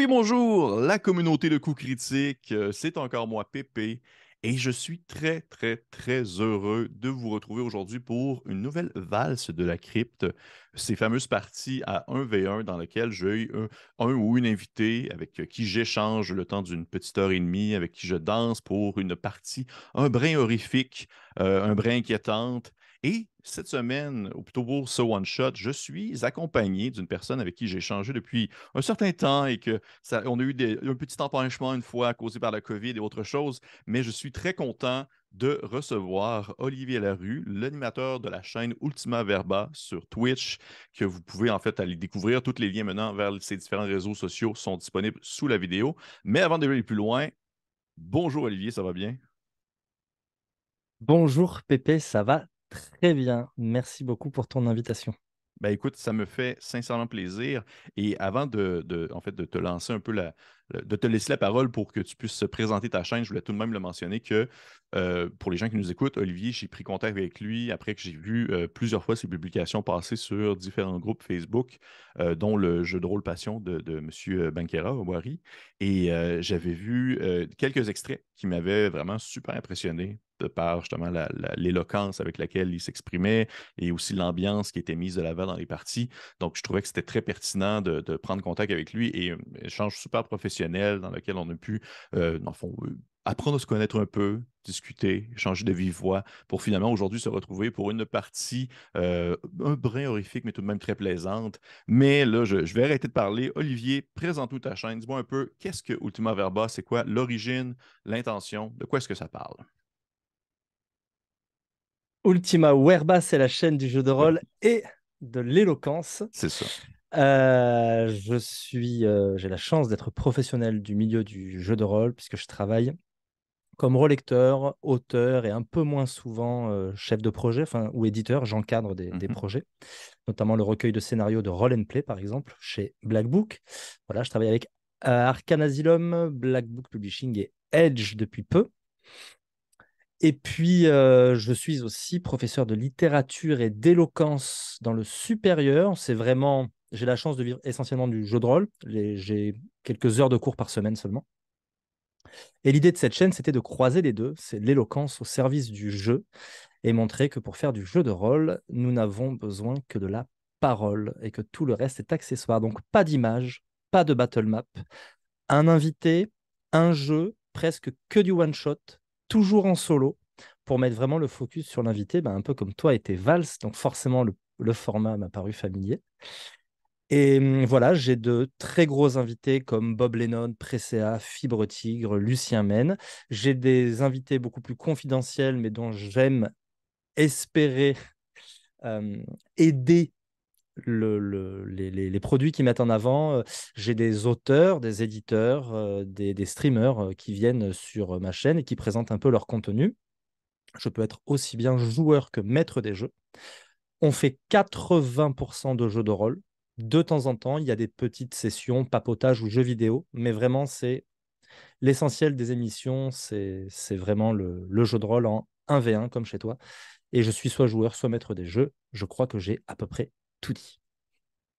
oui, bonjour, la communauté de coups critiques, euh, c'est encore moi, Pépé, et je suis très, très, très heureux de vous retrouver aujourd'hui pour une nouvelle valse de la crypte, ces fameuses parties à 1v1 dans lesquelles j'ai un, un ou une invitée avec qui j'échange le temps d'une petite heure et demie, avec qui je danse pour une partie un brin horrifique, euh, un brin inquiétante, et cette semaine, ou plutôt pour ce one-shot, je suis accompagné d'une personne avec qui j'ai échangé depuis un certain temps et que ça, on a eu des, un petit empêchement une fois causé par la COVID et autre chose, mais je suis très content de recevoir Olivier Larue, l'animateur de la chaîne Ultima Verba sur Twitch, que vous pouvez en fait aller découvrir. Tous les liens menant vers ces différents réseaux sociaux sont disponibles sous la vidéo. Mais avant d'aller plus loin, bonjour Olivier, ça va bien? Bonjour Pépé, ça va Très bien. Merci beaucoup pour ton invitation. Ben écoute, ça me fait sincèrement plaisir. Et avant de, en fait, de te lancer un peu la, de te laisser la parole pour que tu puisses présenter ta chaîne, je voulais tout de même le mentionner que euh, pour les gens qui nous écoutent, Olivier, j'ai pris contact avec lui après que j'ai vu euh, plusieurs fois ses publications passer sur différents groupes Facebook, euh, dont le jeu de rôle Passion de, M. Banquera au Et j'avais vu quelques extraits qui m'avaient vraiment super impressionné de par justement l'éloquence avec laquelle il s'exprimait et aussi l'ambiance qui était mise de l'avant dans les parties. Donc, je trouvais que c'était très pertinent de, de, prendre contact avec lui et échange super professionnel dans lequel on a pu, euh, dans le fond, euh, apprendre à se connaître un peu, discuter, changer de vive voix, pour finalement aujourd'hui se retrouver pour une partie euh, un brin horrifique, mais tout de même très plaisante. Mais là, je, vais arrêter de parler. Olivier, présente-nous ta chaîne. Dis-moi un peu, qu'est-ce que Ultima Verba? C'est quoi l'origine, l'intention? De quoi est-ce que ça parle? Ultima Verba, c'est la chaîne du jeu de rôle et de l'éloquence. C'est ça. Euh, je suis, euh, j'ai la chance d'être professionnel du milieu du jeu de rôle puisque je travaille comme relecteur, auteur et un peu moins souvent euh, chef de projet ou éditeur. J'encadre des, des, mmh projets, notamment le recueil de scénarios de Roll and Play par exemple chez Black Book. Voilà, je travaille avec Arcan Asylum, Black Book Publishing et Edge depuis peu. Et puis, euh, je suis aussi professeur de littérature et d'éloquence dans le supérieur. C'est vraiment, j'ai la chance de vivre essentiellement du jeu de rôle. J'ai quelques heures de cours par semaine seulement. Et l'idée de cette chaîne, c'était de croiser les deux. C'est l'éloquence au service du jeu et montrer que pour faire du jeu de rôle, nous n'avons besoin que de la parole et que tout le reste est accessoire. Donc, pas d'image, pas de battle map, un invité, un jeu, presque que du one-shot toujours en solo pour mettre vraiment le focus sur l'invité, ben, un peu comme toi et tes valses. Donc forcément, le, format m'a paru familier. Et hum, voilà, j'ai de très gros invités comme Bob Lennon, Presea, Fibre Tigre, Lucien Men. J'ai des invités beaucoup plus confidentiels, mais dont j'aime espérer aider le, les, produits qu'ils mettent en avant. Euh, j'ai des auteurs, des éditeurs, euh, des, streamers euh, qui viennent sur ma chaîne et qui présentent un peu leur contenu. Je peux être aussi bien joueur que maître des jeux. On fait 80% de jeux de rôle. De temps en temps, il y a des petites sessions, papotage ou jeux vidéo, mais vraiment, c'est l'essentiel des émissions, c'est vraiment le, jeu de rôle en 1v1 comme chez toi. Et je suis soit joueur, soit maître des jeux. Je crois que j'ai à peu près tout dit.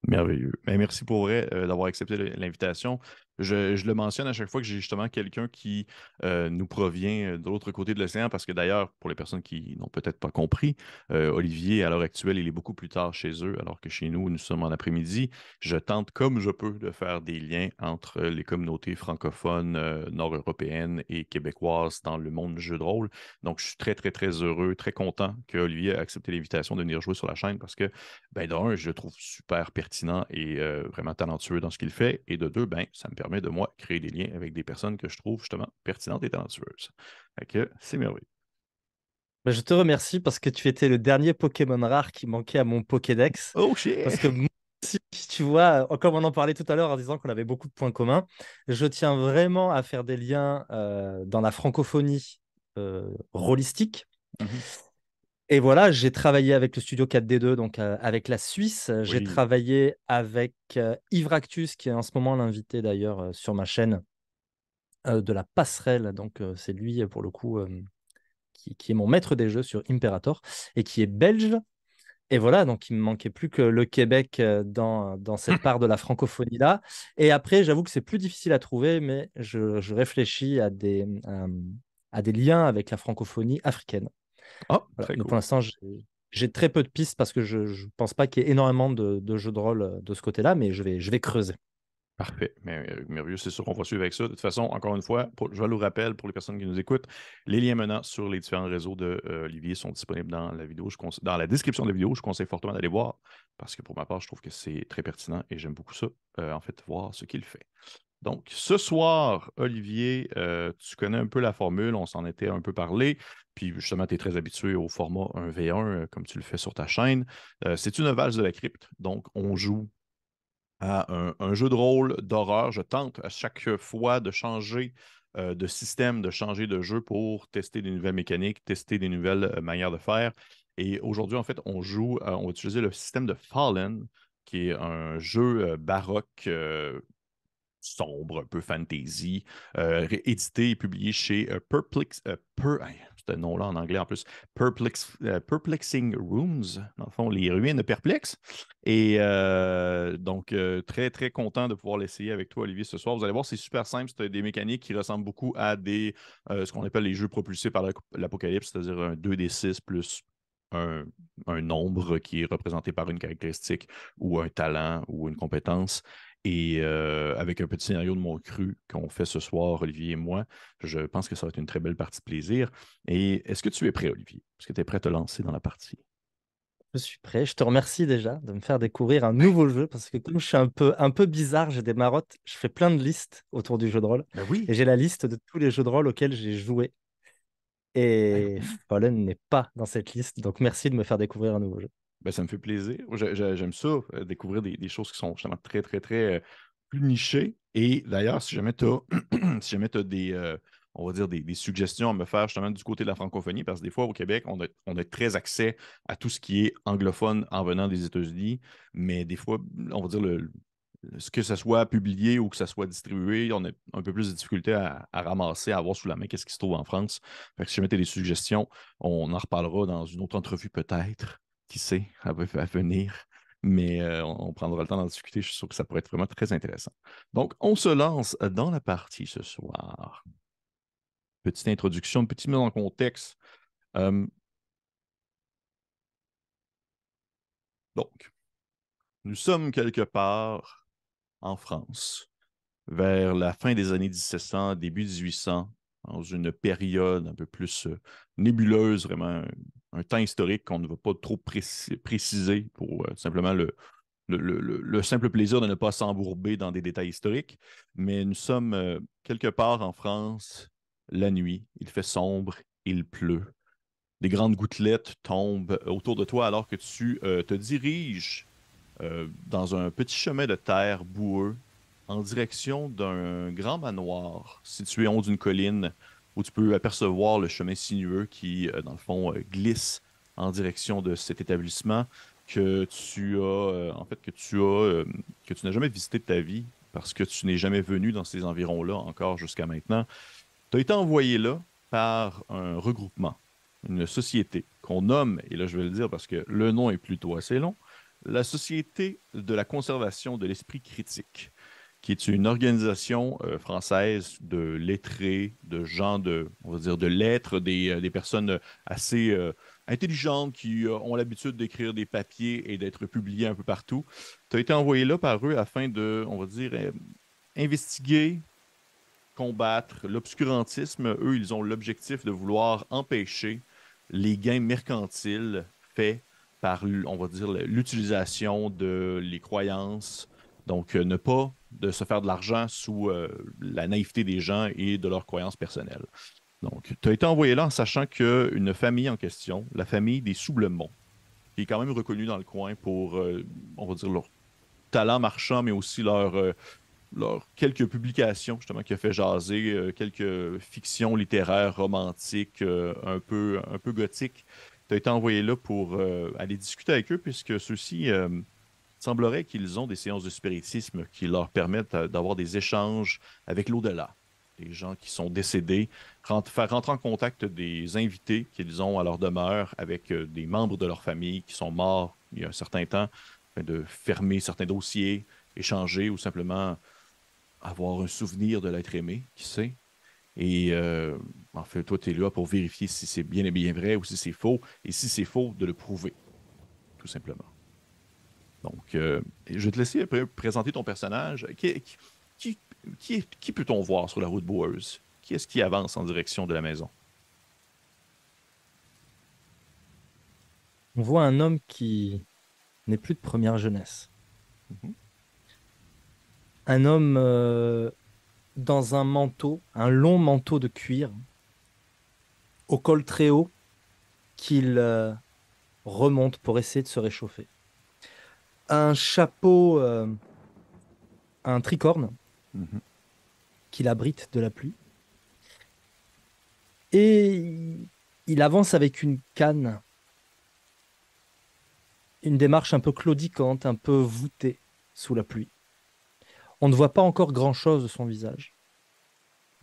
Merveilleux. Merci pour euh, d'avoir accepté l'invitation. Je, le mentionne à chaque fois que j'ai justement quelqu'un qui euh, nous provient euh, de l'autre côté de l'océan, parce que d'ailleurs, pour les personnes qui n'ont peut-être pas compris, euh, Olivier, à l'heure actuelle, il est beaucoup plus tard chez eux, alors que chez nous, nous sommes en après-midi. Je tente comme je peux de faire des liens entre les communautés francophones nord-européennes et québécoises dans le monde du jeu de rôle. Donc, je suis très, très, très heureux, très content que Olivier ait accepté l'invitation de venir jouer sur la chaîne parce que, ben, d'un, je le trouve super pertinent et vraiment talentueux dans ce qu'il fait. Et de deux, ben, ça me permet de moi créer des liens avec des personnes que je trouve justement pertinentes et talentueuses. que c'est merveilleux. Ben, je te remercie parce que tu étais le dernier Pokémon rare qui manquait à mon Pokédex. Oh shit! Parce que si tu vois, comme on en parlait tout à l'heure en disant qu'on avait beaucoup de points communs, je tiens vraiment à faire des liens euh, dans la francophonie euh, rôlistique. Mmh et voilà, j'ai travaillé avec le studio 4D2, donc euh, avec la Suisse. J'ai travaillé avec euh, Yves Ractus, qui est en ce moment l'invité d'ailleurs euh, sur ma chaîne de la passerelle. Donc c'est lui, pour le coup, qui, qui, est mon maître des jeux sur Imperator et qui est belge. Et voilà, donc il me manquait plus que le Québec euh, dans, dans cette part de la francophonie-là. Et après, j'avoue que c'est plus difficile à trouver, mais je, je réfléchis à des, euh, à des liens avec la francophonie africaine. Voilà. cool. pour l'instant, j'ai très peu de pistes parce que je ne pense pas qu'il y ait énormément de, de jeux de rôle euh, de ce côté-là, mais je vais, je vais creuser. Parfait. Mais, euh, merveilleux, c'est sûr qu'on va suivre avec ça. De toute façon, encore une fois, pour- je le rappelle pour les personnes qui nous écoutent, les liens menant sur les différents réseaux de euh, Olivier sont disponibles dans la vidéo. Je dans la description de la vidéo, je conseille fortement d'aller voir parce que pour ma part, je trouve que c'est très pertinent et j'aime beaucoup ça. euh, en fait, voir ce qu'il fait. Donc, ce soir, Olivier, euh, tu connais un peu la formule, on s'en était un peu parlé, justement, tu es très habitué au format 1v1, euh, comme tu le fais sur ta chaîne. Euh, c'est une valse de la crypte, donc on joue à un, jeu de rôle d'horreur. Je tente à chaque fois de changer euh, de système, de changer de jeu pour tester des nouvelles mécaniques, tester des nouvelles manières de faire. Et aujourd'hui, en fait, on joue, on va utiliser le système de Fallen, qui est un jeu baroque sombre, un peu fantasy, édité et publié chez Perplex, Per- un nom-là en anglais en plus, Perplex, euh, Perplexing Rooms, dans le fond, les ruines perplexes. Et euh, donc, euh, très, très content de pouvoir l'essayer avec toi, Olivier, ce soir. Vous allez voir, c'est super simple. C'est des mécaniques qui ressemblent beaucoup à des, ce qu'on appelle les jeux propulsés par l'apocalypse, c'est-à-dire un 2d6 plus un nombre qui est représenté par une caractéristique ou un talent ou une compétence. Et euh, avec un petit scénario de mon cru qu'on fait ce soir, Olivier et moi, je pense que ça va être une très belle partie de plaisir. Et est-ce que tu es prêt, Olivier? Est-ce que tu es prêt à te lancer dans la partie? Je suis prêt. Je te remercie déjà de me faire découvrir un nouveau jeu parce que comme je suis un peu, un peu bizarre, j'ai des marottes, je fais plein de listes autour du jeu de rôle Ben oui. et j'ai la liste de tous les jeux de rôle auxquels j'ai joué. Et Fallen n'est pas dans cette liste, donc merci de me faire découvrir un nouveau jeu. Ben, ça me fait plaisir. J'ai- j'ai- J'aime ça, euh, découvrir des, choses qui sont justement très, très, très euh, plus nichées. Et d'ailleurs, si jamais tu as, si jamais des, euh, on va dire, des, suggestions à me faire justement du côté de la francophonie, parce que des fois, au Québec, on a, on a très accès à tout ce qui est anglophone en venant des États-Unis, mais des fois, on va dire, le, ce que ça soit publié ou que ça soit distribué, on a un peu plus de difficulté à, ramasser, à avoir sous la main qu'est-ce qui se trouve en France. Fait que si jamais tu as des suggestions, on en reparlera dans une autre entrevue peut-être qui sait, à, venir. Mais euh, on, prendra le temps d'en discuter. Je suis sûr que ça pourrait être vraiment très intéressant. Donc, on se lance dans la partie ce soir. Petite introduction, petite mise en contexte. Euh, donc, nous sommes quelque part en France, vers la fin des années 1700, début 1800, dans une période un peu plus euh, nébuleuse, vraiment un, temps historique qu'on ne va pas trop préci- préciser pour euh, simplement le, le, le- le- le simple plaisir de ne pas s'embourber dans des détails historiques. Mais nous sommes euh, quelque part en France, la nuit, il fait sombre, il pleut. Des grandes gouttelettes tombent autour de toi alors que tu te diriges dans un petit chemin de terre boueux en direction d'un grand manoir situé en haut d'une colline où tu peux apercevoir le chemin sinueux qui, euh, dans le fond, euh, glisse en direction de cet établissement que tu as, euh, en fait, que tu as, que tu n'as jamais visité de ta vie parce que tu n'es jamais venu dans ces environs-là encore jusqu'à maintenant. Tu as été envoyé là par un regroupement, une société qu'on nomme, et là je vais le dire parce que le nom est plutôt assez long, la Société de la conservation de l'esprit critique, qui est une organisation euh, française de lettrés, de gens de, on va dire, de lettres, des, euh, des personnes assez euh, intelligentes qui ont l'habitude d'écrire des papiers et d'être publiés un peu partout. Tu as été envoyé là par eux afin de, on va dire, investiguer, combattre l'obscurantisme. Eux, ils ont l'objectif de vouloir empêcher les gains mercantiles faits par, on va dire, l'utilisation de les croyances. Donc, ne pas de se faire de l'argent sous euh, la naïveté des gens et de leurs croyances personnelles. Donc, tu as été envoyé là en sachant qu'une famille en question, la famille des Soublemont, qui est quand même reconnue dans le coin pour, euh, on va dire, leur talent marchand, mais aussi leur, euh, leur quelques publications, justement, qui a fait jaser, euh, quelques fictions littéraires romantiques, un, peu, un peu gothiques. Tu as été envoyé là pour aller discuter avec eux, puisque ceux-ci euh, semblerait qu'ils ont des séances de spiritisme qui leur permettent euh, d'avoir des échanges avec l'au-delà. Des gens qui sont décédés, rent- faire rentrer en contact des invités qu'ils ont à leur demeure avec euh, des membres de leur famille qui sont morts il y a un certain temps, de fermer certains dossiers, échanger ou simplement avoir un souvenir de l'être aimé, qui sait. Et euh, en fait, toi, tu es là pour vérifier si c'est bien et bien vrai ou si c'est faux. Et si c'est faux, de le prouver, tout simplement. Donc, euh, je vais te laisser présenter ton personnage. Qui, qui, qui, qui peut-on voir sur la route boueuse? Qui est-ce qui avance en direction de la maison? On voit un homme qui n'est plus de première jeunesse. Mhm. Un homme euh, dans un manteau, un long manteau de cuir, au col très haut, qu'il euh, remonte pour essayer de se réchauffer. Un chapeau, euh, un tricorne, mhm. qu'il abrite de la pluie. Et il avance avec une canne une démarche un peu claudicante, un peu voûtée sous la pluie. On ne voit pas encore grand-chose de son visage.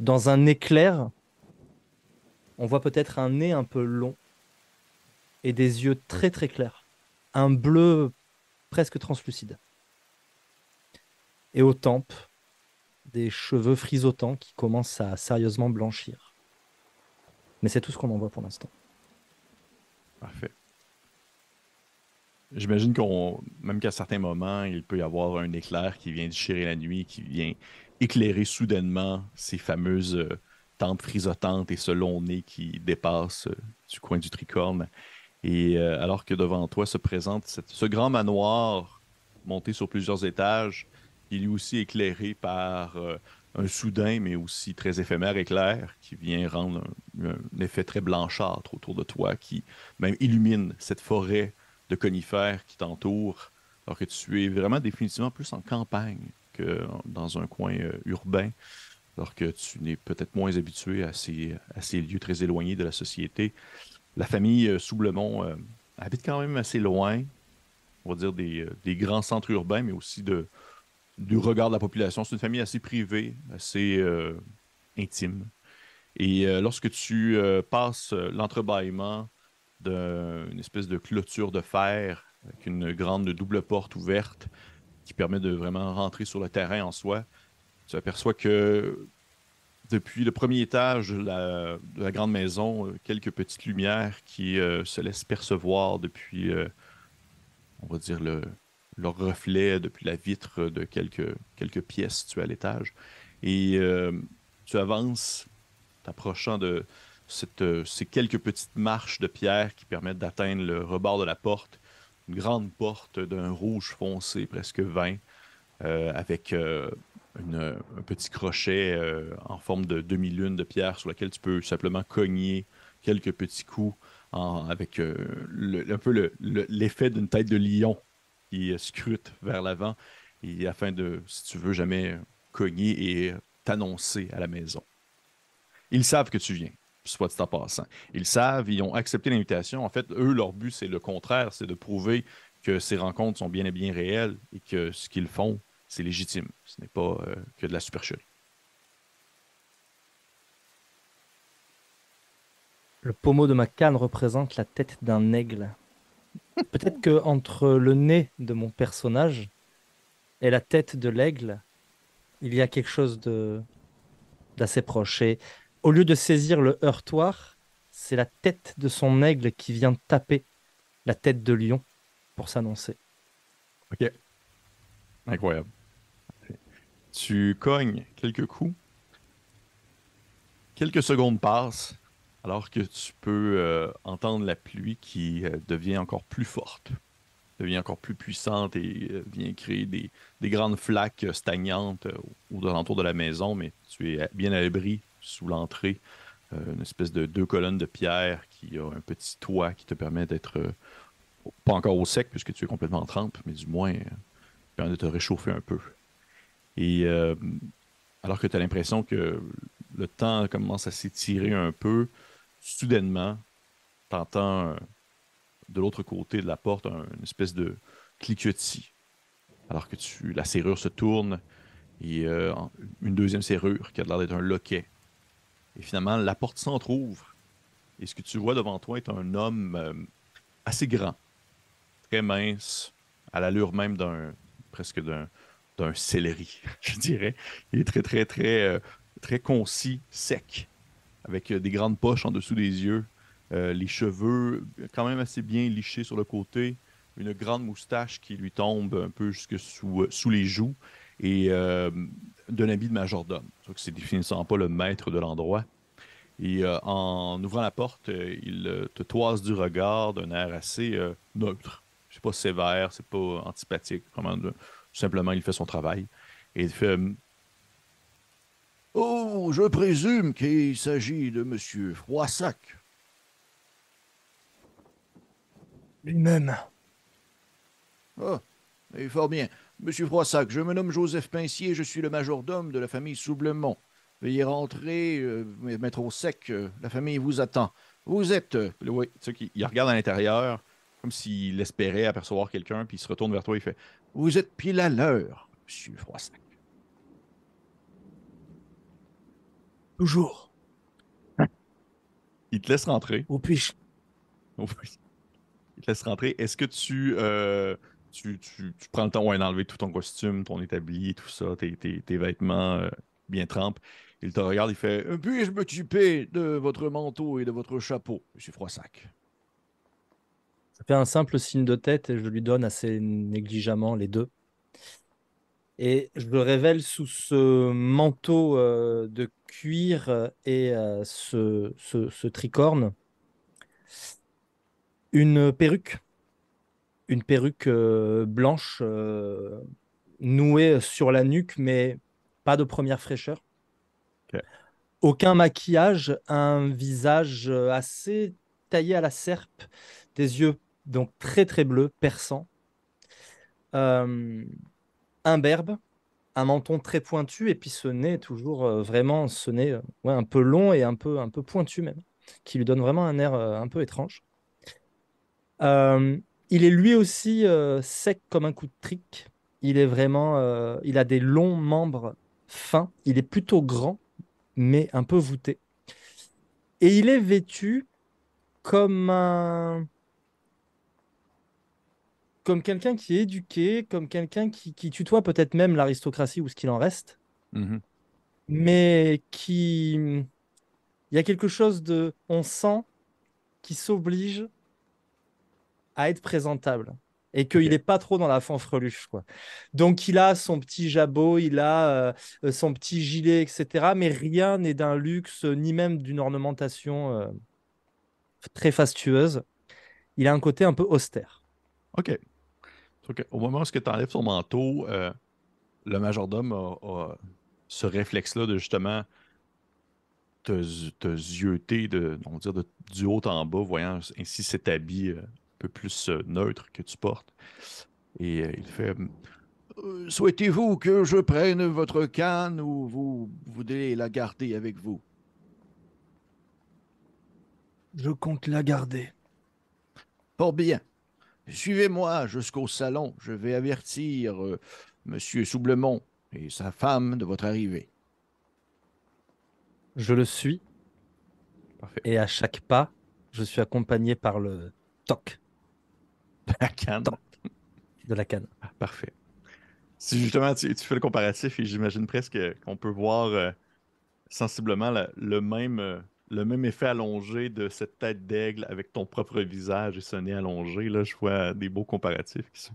Dans un éclair, on voit peut-être un nez un peu long et des yeux très très clairs, un bleu presque translucide. Et aux tempes, des cheveux frisotants qui commencent à sérieusement blanchir. Mais c'est tout ce qu'on en voit pour l'instant. Parfait. J'imagine qu'on, même qu'à certains moments, il peut y avoir un éclair qui vient déchirer la nuit, qui vient éclairer soudainement ces fameuses euh, tentes frisotantes et ce long nez qui dépasse euh, du coin du tricorne. Et euh, alors que devant toi se présente ce grand manoir monté sur plusieurs étages, il est aussi éclairé par un soudain, mais aussi très éphémère éclair qui vient rendre un, effet très blanchâtre autour de toi, qui même illumine cette forêt de conifères qui t'entourent, alors que tu es vraiment définitivement plus en campagne que dans un coin euh, urbain, alors que tu n'es peut-être moins habitué à ces, lieux très éloignés de la société. La famille euh, Soublemont euh, habite quand même assez loin, on va dire des, des grands centres urbains, mais aussi du regard de la population. C'est une famille assez privée, assez intime. Et lorsque tu passes l'entrebâillement d'une espèce de clôture de fer avec une grande double porte ouverte qui permet de vraiment rentrer sur le terrain en soi. Tu aperçois que depuis le premier étage de la, grande maison, euh, quelques petites lumières qui euh, se laissent percevoir depuis, euh, on va dire, le, leur reflet depuis la vitre de quelques, pièces situées à l'étage. Et tu avances, t'approchant de, ces quelques petites marches de pierre qui permettent d'atteindre le rebord de la porte. Une grande porte d'un rouge foncé, presque vin, avec euh, un petit crochet en forme de demi-lune de pierre sur laquelle tu peux simplement cogner quelques petits coups avec un peu l'effet d'une tête de lion qui scrute vers l'avant afin de, si tu veux, jamais cogner et t'annoncer à la maison. Ils savent que tu viens soit en passant. Ils savent, ils ont accepté l'invitation. En fait, eux, leur but, c'est le contraire, c'est de prouver que ces rencontres sont bien et bien réelles et que ce qu'ils font, c'est légitime. Ce n'est pas euh, que de la supercherie. Le pommeau de ma canne représente la tête d'un aigle. Peut-être que entre le nez de mon personnage et la tête de l'aigle, il y a quelque chose de d'assez proche. Et au lieu de saisir le heurtoir, c'est la tête de son aigle qui vient taper la tête de lion pour s'annoncer. Ok. Incroyable. Tu cognes quelques coups. Quelques secondes passent alors que tu peux euh, entendre la pluie qui euh, devient encore plus forte, devient encore plus puissante et euh, vient créer des, des, grandes flaques stagnantes aux alentours de la maison, mais tu es bien à l'abri sous l'entrée, une espèce de deux colonnes de pierre qui a un petit toit qui te permet d'être pas encore au sec puisque tu es complètement en trempe, mais du moins permet de te réchauffer un peu. Et alors que tu as l'impression que le temps commence à s'étirer un peu, soudainement, tu entends de l'autre côté de la porte une espèce de cliquetis. Alors que la serrure se tourne et une deuxième serrure qui a l'air d'être un loquet et finalement, la porte s'entr'ouvre. Et ce que tu vois devant toi est un homme euh, assez grand, très mince, à l'allure même d'un presque d'un d'un céleri, je dirais. Il est très, très, très, euh, très concis, sec, avec euh, des grandes poches en dessous des yeux, euh, les cheveux quand même assez bien lichés sur le côté, une grande moustache qui lui tombe un peu jusque sous, sous les joues et d'un habit de majordome. C'est définitivement pas le maître de l'endroit. Et en ouvrant la porte, il te toise du regard d'un air assez neutre. C'est pas sévère, c'est pas antipathique, vraiment simplement, il fait son travail. Et il fait Oh, je présume qu'il s'agit de M. Froissac. Lui-même. Ah, et fort bien. Monsieur Froissac, je me nomme Joseph Pincier, je suis le majordome de la famille Soublemont. Veuillez rentrer, euh, mettre au sec, euh, la famille vous attend. Vous êtes. Euh, oui, il regarde à l'intérieur, comme s'il espérait apercevoir quelqu'un, puis il se retourne vers toi et il fait Vous êtes pile à l'heure, monsieur Froissac. Toujours. Il te laisse rentrer. Où puis-je Il te laisse rentrer. Est-ce que tu, euh, tu, tu, prends le temps d'enlever tout ton costume, ton établi, tout ça, tes, tes, vêtements euh, bien trempes? Il te regarde, il fait Puis-je m'occuper de votre manteau et de votre chapeau, monsieur Froissac je fais un simple signe de tête et je lui donne assez négligemment les deux. Et je le révèle sous ce manteau euh, de cuir et euh, ce, ce, tricorne. Une perruque. Une perruque euh, blanche nouée sur la nuque, mais pas de première fraîcheur. Aucun maquillage, un visage assez taillé à la serpe, des yeux donc très très bleu, perçant. Euh, un menton très pointu, et puis ce nez toujours euh, vraiment, ce nez euh, un peu long et un peu, un peu pointu même, qui lui donne vraiment un air un peu étrange. il est lui aussi sec comme un coup de trick. Il est vraiment, il a des longs membres fins. Il est plutôt grand, mais un peu voûté. Et il est vêtu comme un, comme quelqu'un qui est éduqué, comme quelqu'un qui, tutoie peut-être même l'aristocratie ou ce qu'il en reste, mmh mais qui... Il y a quelque chose de... On sent qui s'oblige à être présentable et qu'il n'est pas trop dans la fanfreluche. Quoi. Donc il a son petit jabot, il a euh, son petit gilet, etc. Mais rien n'est d'un luxe, ni même d'une ornementation euh, très fastueuse. Il a un côté un peu austère. Ok. Au moment où tu enlèves ton manteau, euh, le majordome a, ce réflexe-là de justement te, te zioter de, on dire du haut en bas, voyant ainsi cet habit euh, un peu plus euh, neutre que tu portes. Et il fait Souhaitez-vous que je prenne votre canne ou vous voulez la garder avec vous? Je compte la garder. Fort bien. Suivez-moi jusqu'au salon. Je vais avertir M. Euh, Monsieur Soublemont et sa femme de votre arrivée. Je le suis. Et à chaque pas, je suis accompagné par le toc. De la canne. De la canne. Ah, parfait. Si justement tu, fais le comparatif et j'imagine presque qu'on peut voir euh, sensiblement le même. Euh, le même effet allongé de cette tête d'aigle avec ton propre visage et ce nez allongé. Là, je vois des beaux comparatifs qui se font.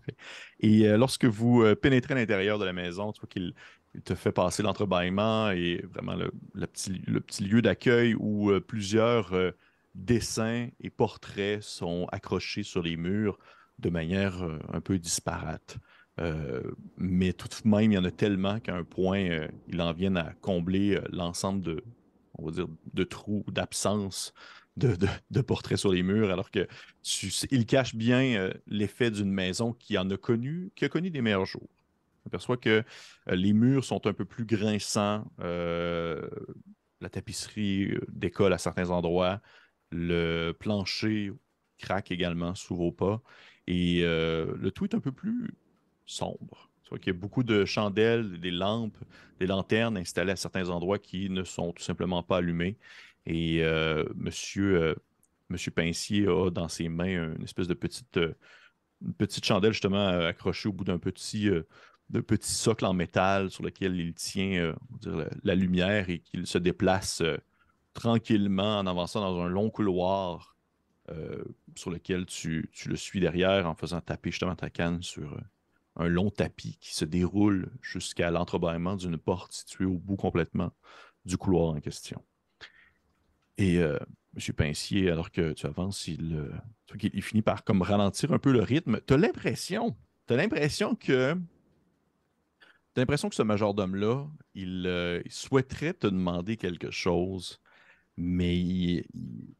Et euh, lorsque vous euh, pénétrez à l'intérieur de la maison, tu vois qu'il te fait passer l'entrebâillement et vraiment le, petit, le petit, lieu d'accueil où euh, plusieurs dessins et portraits sont accrochés sur les murs de manière un peu disparate. mais tout de même, il y en a tellement qu'à un point, il en viennent à combler l'ensemble de, on va dire, de trous, d'absence de, portraits sur les murs, alors que cache bien euh, l'effet d'une maison qui en a connu, qui a connu des meilleurs jours. On aperçoit que euh, les murs sont un peu plus grinçants, euh, la tapisserie décolle à certains endroits, le plancher craque également sous vos pas, et le tout est un peu plus sombre. Vois qu'il y a beaucoup de chandelles, des lampes, des lanternes installées à certains endroits qui ne sont tout simplement pas allumées. Et euh, monsieur, euh, monsieur Pincier a dans ses mains une espèce de petite, euh, petite chandelle justement accrochée au bout d'un petit, petit socle en métal sur lequel il tient la, lumière et qu'il se déplace tranquillement en avançant dans un long couloir sur lequel tu, tu, le suis derrière en faisant taper justement ta canne sur un long tapis qui se déroule jusqu'à l'entrebâillement d'une porte située au bout complètement du couloir en question. Et euh, M. Pincier, alors que tu avances, il, euh, il, finit par comme ralentir un peu le rythme. Tu as l'impression, tu l'impression que tu l'impression que ce majordome-là, euh, il, souhaiterait te demander quelque chose, mais il,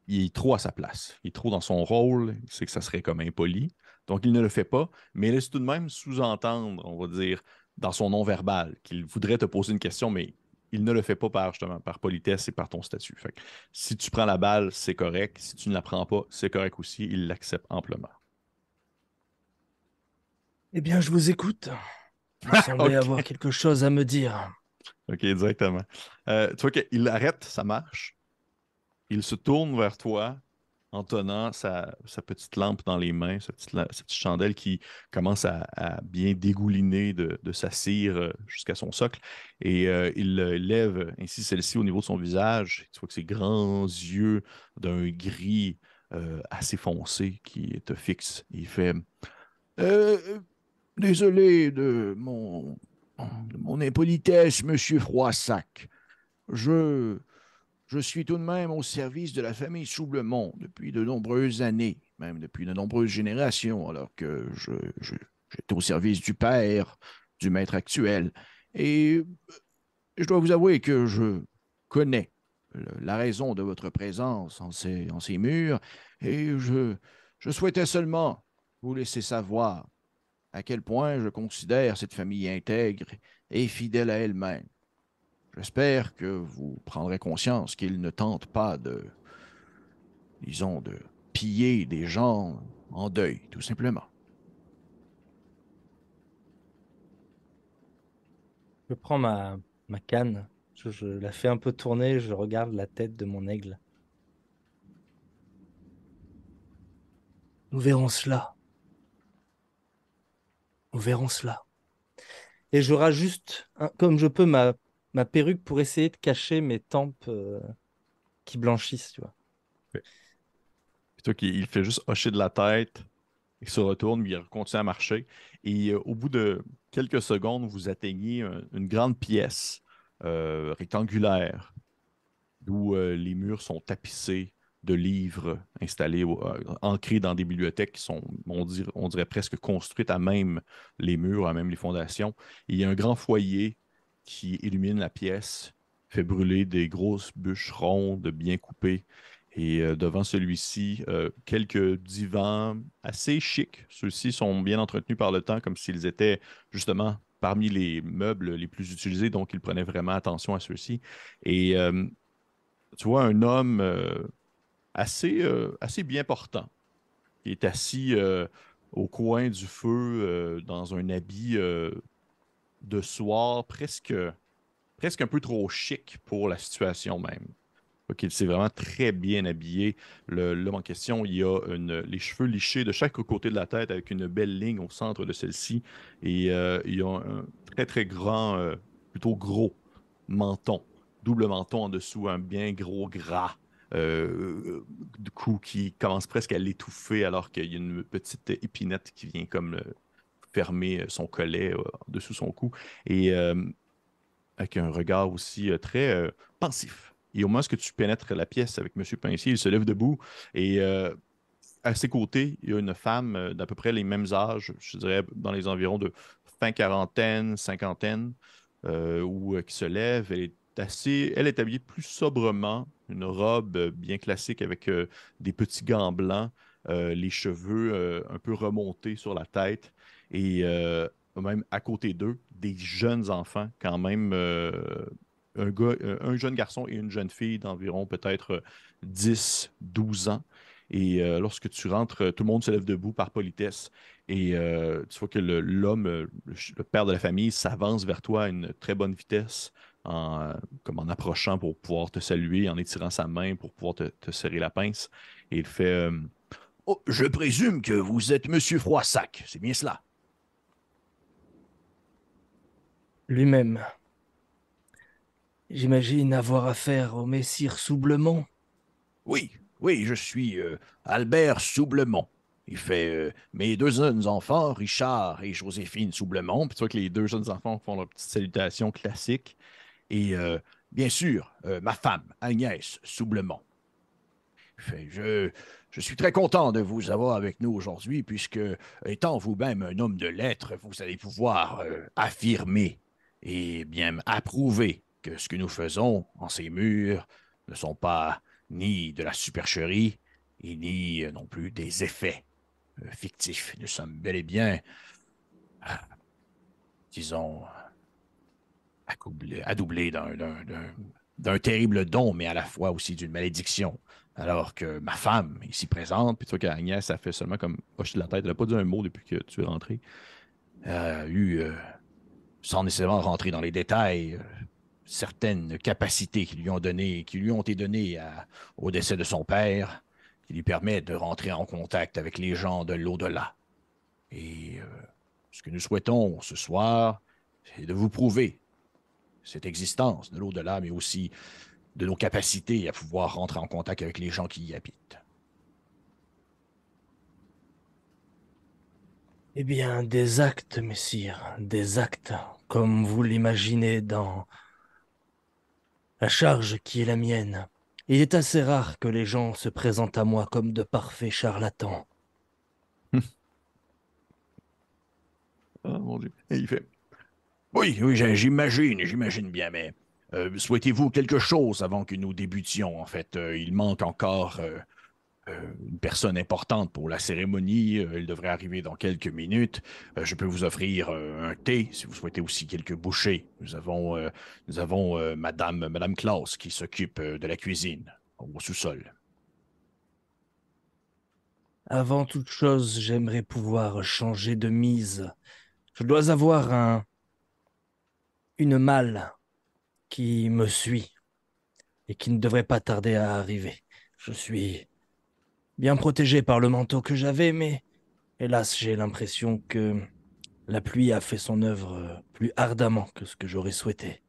il, est trop à sa place. Il est trop dans son rôle. Il sait que ça serait comme impoli. Donc, il ne le fait pas, mais il laisse tout de même sous-entendre, on va dire, dans son nom verbal, qu'il voudrait te poser une question, mais il ne le fait pas par, justement, par politesse et par ton statut. si tu prends la balle, c'est correct. Si tu ne la prends pas, c'est correct aussi. Il l'accepte amplement. Eh bien, je vous écoute. Vous semblez avoir quelque chose à me dire. OK, directement. Euh, tu vois qu'il arrête sa marche. Il se tourne vers toi en tenant sa, petite lampe dans les mains, sa petite, chandelle qui commence à, bien dégouliner de, sa cire euh, jusqu'à son socle. Et euh, il lève ainsi celle-ci au niveau de son visage. Tu vois que ses grands yeux d'un gris euh, assez foncé qui te fixe. Il fait Désolé de mon, de mon impolitesse, monsieur Froissac. Je je suis tout de même au service de la famille Soublemont depuis de nombreuses années, même depuis de nombreuses générations, alors que je, j'étais au service du père, du maître actuel. Et je dois vous avouer que je connais la raison de votre présence en ces, en ces murs, et je, je souhaitais seulement vous laisser savoir à quel point je considère cette famille intègre et fidèle à elle-même. J'espère que vous prendrez conscience qu'il ne tente pas de, disons, de piller des gens en deuil, tout simplement. Je prends ma, ma canne, je, la fais un peu tourner, je regarde la tête de mon aigle. Nous verrons cela. Nous verrons cela. Et je rajuste, comme je peux, ma ma perruque pour essayer de cacher mes tempes euh, qui blanchissent, tu vois. il fait juste hocher de la tête, il se retourne, il continue à marcher. Et euh, au bout de quelques secondes, vous atteignez une grande pièce euh, rectangulaire d'où les murs sont tapissés de livres installés, ancrés dans des bibliothèques qui sont, on dirait, presque construites à même les murs, à même les fondations. il y a un grand foyer qui illumine la pièce, fait brûler des grosses bûches rondes bien coupées. Et euh, devant celui-ci, euh, quelques divans assez chics. Ceux-ci sont bien entretenus par le temps, comme s'ils étaient justement parmi les meubles les plus utilisés, donc il prenait vraiment attention à ceux-ci. Et euh, tu vois un homme assez, assez bien portant, qui est assis au coin du feu dans un habit de soir presque, un peu trop chic pour la situation même. il s'est vraiment très bien habillé. L'homme en question, il a les cheveux lichés de chaque côté de la tête avec une belle ligne au centre de celle-ci. Et euh, il a un très, très grand, euh, plutôt gros menton, double menton en dessous, un bien gros gras. Euh, du coup, qui commence presque à l'étouffer alors qu'il y a une petite épinette qui vient comme fermer euh, son collet euh, dessous son cou et euh, avec un regard aussi très pensif. Et au moment où tu pénètres la pièce avec M. Pincier, il se lève debout et à ses côtés, il y a une femme d'à peu près les mêmes âges, je dirais dans les environs de fin quarantaine, cinquantaine, où, qui se lève. Elle est assez, elle est habillée plus sobrement, une robe bien classique avec des petits gants blancs, les cheveux un peu remontés sur la tête et euh, même à côté d'eux, des jeunes enfants, quand même, euh, un, euh, un jeune garçon et une jeune fille d'environ peut-être 10, 12 ans. Et lorsque tu rentres, tout le monde se lève debout par politesse. Et tu vois que l'homme, le, père de la famille, s'avance vers toi à une très bonne vitesse, en, comme en approchant pour pouvoir te saluer, en étirant sa main pour pouvoir te, te serrer la pince. Et il fait Oh, je présume que vous êtes Monsieur Froissac, c'est bien cela. Lui-même. J'imagine avoir affaire au messire Soublemont. Oui, oui, je suis euh, Albert Soublemont. Il fait euh, mes deux jeunes enfants, Richard et Joséphine Soublemont. Puis tu vois que les deux jeunes enfants font leur petite salutation classique. Et euh, bien sûr, ma femme, Agnès Soublemont. Il fait, je, je suis très content de vous avoir avec nous aujourd'hui, puisque, étant vous-même un homme de lettres, vous allez pouvoir affirmer et bien approuver que ce que nous faisons en ces murs ne sont pas ni de la supercherie, et ni euh, non plus des effets euh, fictifs. Nous sommes bel et bien, euh, disons, addoublés d'un terrible don, mais à la fois aussi d'une malédiction. Alors que ma femme, ici présente, puis tu vois qu'Agnès, ça fait seulement comme hocher de la tête, elle n'a pas dit un mot depuis que tu es rentré, a eu, sans nécessairement rentrer dans les détails, certaines capacités qui lui ont donné, qui lui ont été données au décès de son père, qui lui permettent de rentrer en contact avec les gens de l'au-delà. Et euh, ce que nous souhaitons ce soir, c'est de vous prouver cette existence de l'au-delà, mais aussi de nos capacités à pouvoir rentrer en contact avec les gens qui y habitent. Eh bien, des actes, messire, des actes, comme vous l'imaginez dans la charge qui est la mienne. Il est assez rare que les gens se présentent à moi comme de parfaits charlatans. ah mon Dieu. Il fait. Oui, oui, j'imagine, j'imagine bien, mais euh, souhaitez-vous quelque chose avant que nous débutions? En fait, euh, il manque encore euh, une personne importante pour la cérémonie. Euh, elle devrait arriver dans quelques minutes. Euh, je peux vous offrir un thé si vous souhaitez aussi quelques bouchées. Nous avons, nous avons Madame, Madame Klaus qui s'occupe de la cuisine au sous-sol. Avant toute chose, j'aimerais pouvoir changer de mise. Je dois avoir un une malle qui me suit et qui ne devrait pas tarder à arriver. Je suis bien protégé par le manteau que j'avais, mais hélas, j'ai l'impression que la pluie a fait son œuvre plus ardemment que ce que j'aurais souhaité.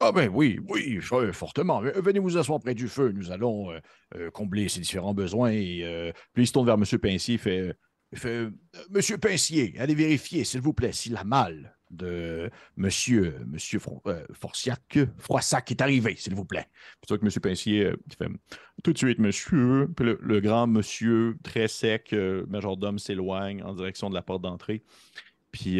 Ah ben oui, oui, fortement. Venez vous asseoir près du feu. Nous allons euh, euh, combler ces différents besoins. Et euh, puis il se tourne vers M. Pincier fait, fait Monsieur Pincier, allez vérifier, s'il vous plaît, si la malle de Monsieur, monsieur euh, Forciac, Froissac est arrivé, s'il vous plaît. C'est ça que Monsieur Pincier euh, fait tout de suite, monsieur. Puis le, grand monsieur, très sec, euh, majordome, s'éloigne en direction de la porte d'entrée. Puis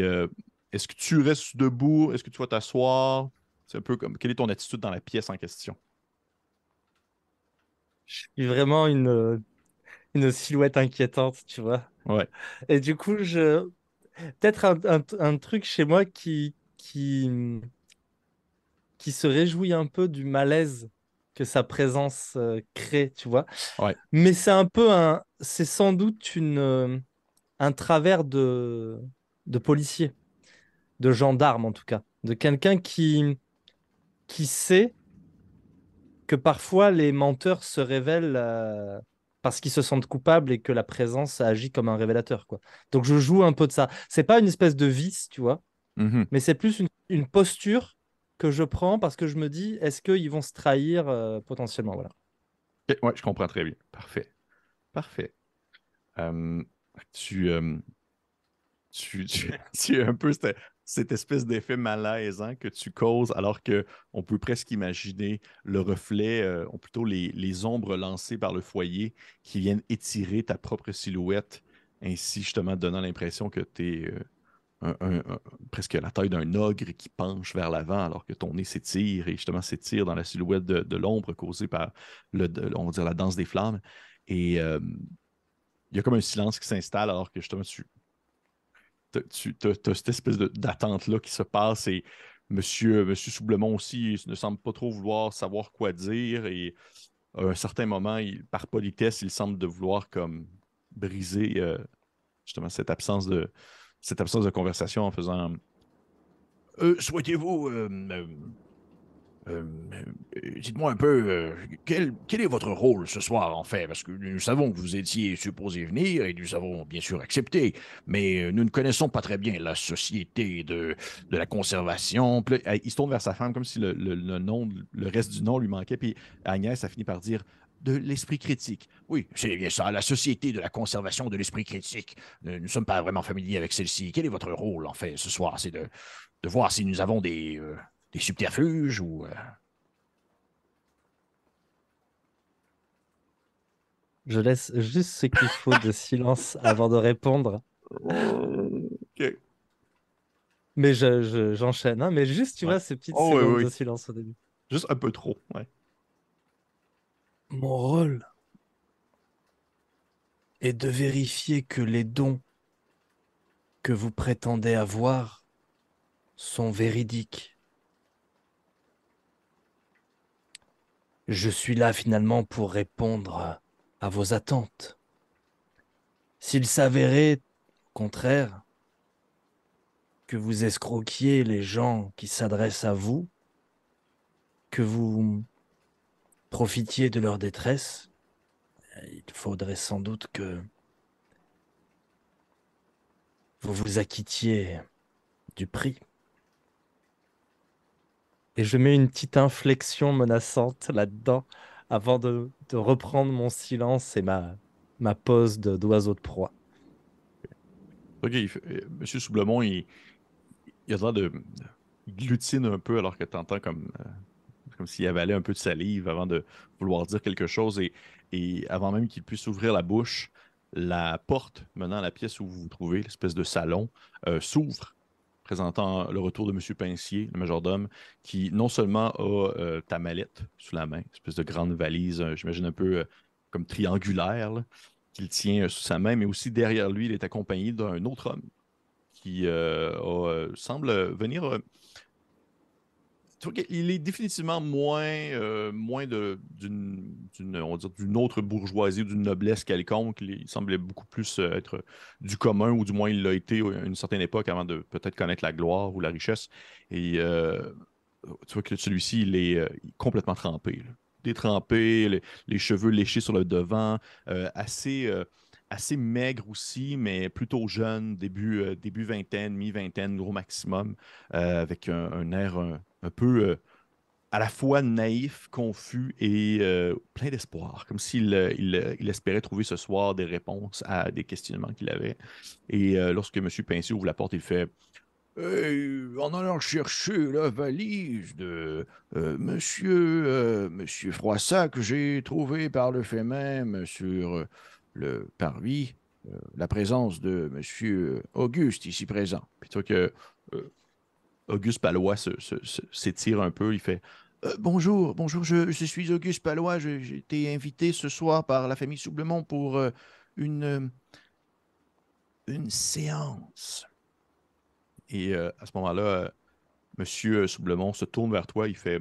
est-ce que tu restes debout? Est-ce que tu vas t'asseoir? C'est un peu comme quelle est ton attitude dans la pièce en question? Je suis vraiment une, une silhouette inquiétante, tu vois. Ouais. Et du coup, je peut-être un, truc chez moi qui, qui, qui se réjouit un peu du malaise que sa présence euh, crée, tu vois. Mais c'est un peu un, c'est sans doute une, euh, un travers de, de policier, de gendarme en tout cas, de quelqu'un qui, qui sait que parfois les menteurs se révèlent euh, parce qu'ils se sentent coupables et que la présence agit comme un révélateur. Quoi. Donc je joue un peu de ça. C'est pas une espèce de vice, tu vois, mmh mais c'est plus une, posture que je prends parce que je me dis, est-ce qu'ils vont se trahir euh, potentiellement? Voilà. Oui, je comprends très bien. Parfait. Parfait. tu, tu, tu, tu, un peu cette espèce d'effet malaisant que tu causes, alors qu'on peut presque imaginer le reflet, euh, ou plutôt les, ombres lancées par le foyer qui viennent étirer ta propre silhouette, ainsi justement donnant l'impression que tu es euh, presque la taille d'un ogre qui penche vers l'avant alors que ton nez s'étire et justement s'étire dans la silhouette de, l'ombre causée par le, on va dire, la danse des flammes. Et euh, il y a comme un silence qui s'installe alors que justement tu tu as, cette espèce d'attente-là qui se passe et Monsieur, Monsieur Soublemont aussi ne semble pas trop vouloir savoir quoi dire et à un certain moment, par politesse, il semble de vouloir comme briser euh, justement cette absence de cette absence de conversation en faisant euh, Souhaitez-vous euh, euh, dites-moi un peu, quel, quel, est votre rôle ce soir, en fait? Parce que nous savons que vous étiez supposé venir et nous avons bien sûr accepté, mais nous ne connaissons pas très bien la société de, de la conservation. il se tourne vers sa femme comme si le, le, nom, le reste du nom lui manquait, puis Agnès a fini par dire de l'esprit critique. Oui, c'est bien ça, la Société de la conservation de l'esprit critique. Nous ne sommes pas vraiment familiers avec celle-ci. Quel est votre rôle, en fait, ce soir? C'est de, de, voir si nous avons des, euh, des subterfuges ou... Euh? Je laisse juste ce qu'il faut de silence avant de répondre. Ok. Mais j'enchaîne, je, hein, mais juste, tu vois, ces petites oh, secondes de silence au début. Juste un peu trop, ouais. Mon rôle est de vérifier que les dons que vous prétendez avoir sont véridiques. Je suis là finalement pour répondre à vos attentes. S'il s'avérait, au contraire, que vous escroquiez les gens qui s'adressent à vous, que vous profitiez de leur détresse, il faudrait sans doute que vous vous acquittiez du prix. Et je mets une petite inflexion menaçante là-dedans avant de, reprendre mon silence et ma, pose d'oiseau de, proie. Ok, euh, Monsieur Soublemont, il, il a l'air de. Il glutine un peu alors que tu entends comme. Euh, comme s'il avalait un peu de salive avant de vouloir dire quelque chose. Et, et avant même qu'il puisse ouvrir la bouche, la porte menant à la pièce où vous vous trouvez, l'espèce de salon, euh, s'ouvre, présentant le retour de M. Pincier, le majordome, qui non seulement a euh, ta mallette sous la main, une espèce de grande valise, euh, j'imagine un peu comme triangulaire, qu'il tient sous sa main, mais aussi derrière lui, il est accompagné d'un autre homme qui semble venir il est définitivement moins, euh, d'une, autre bourgeoisie, d'une noblesse quelconque. Il semblait beaucoup plus euh, être du commun, ou du moins il l'a été à une certaine époque avant de peut-être connaître la gloire ou la richesse. Et euh, tu vois que celui-ci, il est complètement trempé. Détrempé, les, cheveux léchés sur le devant, assez assez maigre aussi, mais plutôt jeune, début, début vingtaine, mi-vingtaine, gros maximum, avec un, air un peu euh, à la fois naïf, confus et euh, plein d'espoir, comme s'il euh, espérait trouver ce soir des réponses à des questionnements qu'il avait. Et lorsque M. Pincier ouvre la porte, il fait En allant chercher la valise de Monsieur, Monsieur Froissac, j'ai trouvé par le fait même sur le parvis la présence de Monsieur Auguste ici présent. Plutôt que Auguste Palois s'étire un peu. Il fait euh, Bonjour, bonjour, je, suis Auguste Palois. J'ai été invité ce soir par la famille Soublemont pour euh, une, euh, une séance. Et à ce moment-là, Monsieur Soublemont se tourne vers toi. Il fait